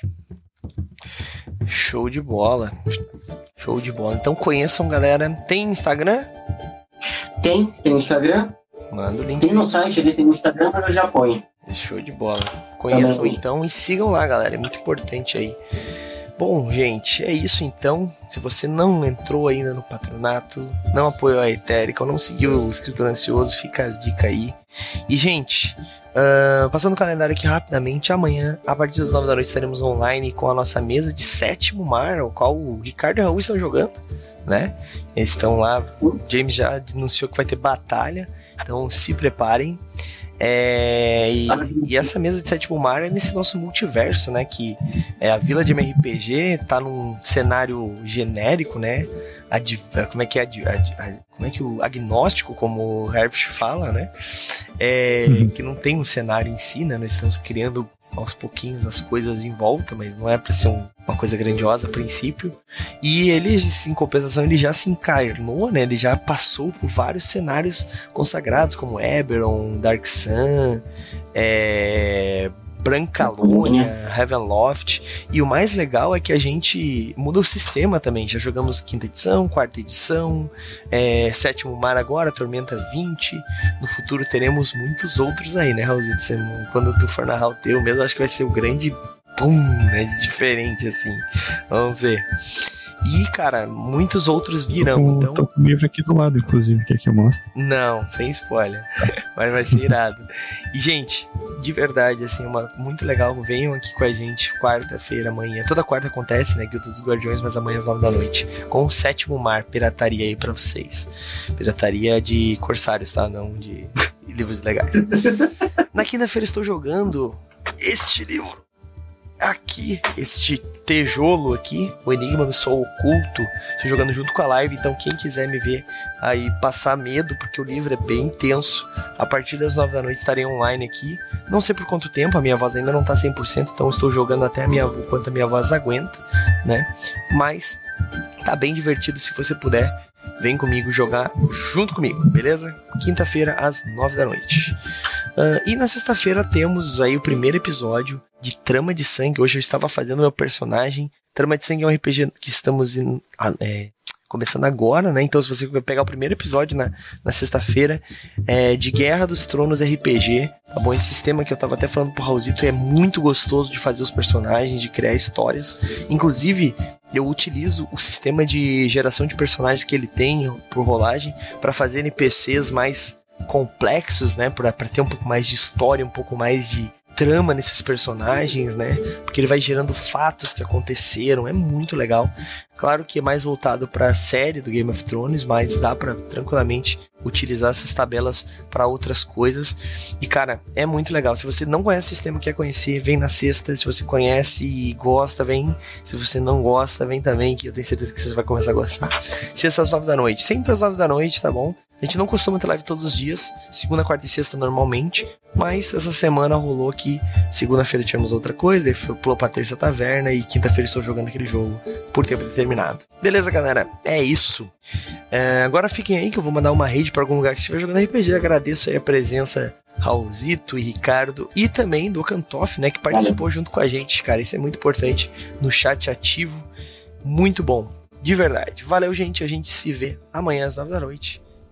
Show de bola. Show de bola. Então conheçam, galera. Tem Instagram? Tem, tem Instagram. Manda o link. Tem no site, ele tem no Instagram, mas eu já ponho. Show de bola. Conheçam Também. então e sigam lá, galera. É muito importante aí. Bom, gente, é isso então. Se você não entrou ainda no patronato, não apoiou a Etérica ou não seguiu o Escritor Ansioso, fica as dicas aí. E, gente, uh, passando o calendário aqui rapidamente, amanhã, a partir das 9 da noite, estaremos online com a nossa mesa de sétimo mar, o qual o Ricardo e o Raul estão jogando, né? Eles estão lá, o James já anunciou que vai ter batalha, então se preparem. É, e, e, essa mesa de sétimo mar é nesse nosso multiverso, né? Que é a Vila de MRPG, tá num cenário genérico, né? Ad, como é que é? Ad, ad, como é que o agnóstico, como o Herbst fala, né? É, uhum. Que não tem um cenário em si, né? Nós estamos criando aos pouquinhos as coisas em volta, mas não é para ser um, uma coisa grandiosa a princípio. E ele, em compensação, ele já se encarnou, né? Ele já passou por vários cenários consagrados, como Eberron, Dark Sun, é, Brancalônia, Heavenloft. E o mais legal é que a gente muda o sistema também. Já jogamos quinta edição, quarta edição, é, sétimo mar agora, Tormenta 20. No futuro teremos muitos outros aí, né, Raulzito? Quando tu for narrar o teu mesmo, acho que vai ser o grande boom, né? Diferente, assim. Vamos ver. E, cara, muitos outros virão. Eu então... tô com o livro aqui do lado, inclusive, que aqui eu mostro. Não, sem spoiler. Mas vai ser irado. E, gente, de verdade, assim, uma, muito legal. Venham aqui com a gente quarta-feira, amanhã. Toda quarta acontece, né? Guilda dos Guardiões, mas amanhã às nove da noite. Com o sétimo mar, pirataria aí pra vocês. Pirataria de corsários, tá? Não de livros legais. Na quinta-feira estou jogando este livro aqui, este tijolo aqui, o Enigma do Sol Oculto. Estou jogando junto com a live, então quem quiser me ver aí passar medo, porque o livro é bem intenso. A partir das 9 da noite estarei online aqui. Não sei por quanto tempo, a minha voz ainda não está 100%, então estou jogando até a minha, quanto a minha voz aguenta, né? Mas tá bem divertido se você puder. Vem comigo jogar junto comigo, beleza? Quinta-feira às 9 da noite. Uh, e na sexta-feira temos aí o primeiro episódio de Trama de Sangue. Hoje eu estava fazendo meu personagem. Trama de Sangue é um RPG que estamos in, ah, é, começando agora, né? Então, se você pegar o primeiro episódio na, na sexta-feira é, de Guerra dos Tronos RPG, tá bom? Esse sistema que eu tava até falando pro Raulzito é muito gostoso de fazer os personagens, de criar histórias. Inclusive, eu utilizo o sistema de geração de personagens que ele tem por rolagem para fazer NPCs mais complexos, né? Para ter um pouco mais de história, um pouco mais de trama nesses personagens, né? Porque ele vai gerando fatos que aconteceram, é muito legal. Claro que é mais voltado para a série do Game of Thrones, mas dá para tranquilamente utilizar essas tabelas para outras coisas. E cara, é muito legal. Se você não conhece o sistema quer conhecer, vem na sexta. Se você conhece e gosta, vem. Se você não gosta, vem também, que eu tenho certeza que você vai começar a gostar. Sexta às nove da noite, sempre às nove da noite, tá bom? A gente não costuma ter live todos os dias, segunda, quarta e sexta normalmente, mas essa semana rolou que segunda-feira tivemos outra coisa, daí pulou pra terça taverna e quinta-feira estou jogando aquele jogo por tempo determinado. Beleza, galera? É isso. É, agora fiquem aí que eu vou mandar uma rede para algum lugar que estiver jogando RPG. Agradeço aí a presença Raulzito e Ricardo e também do Cantoff, né, que participou junto com a gente, cara. Isso é muito importante no chat ativo. Muito bom, de verdade. Valeu, gente. A gente se vê amanhã às 9 da noite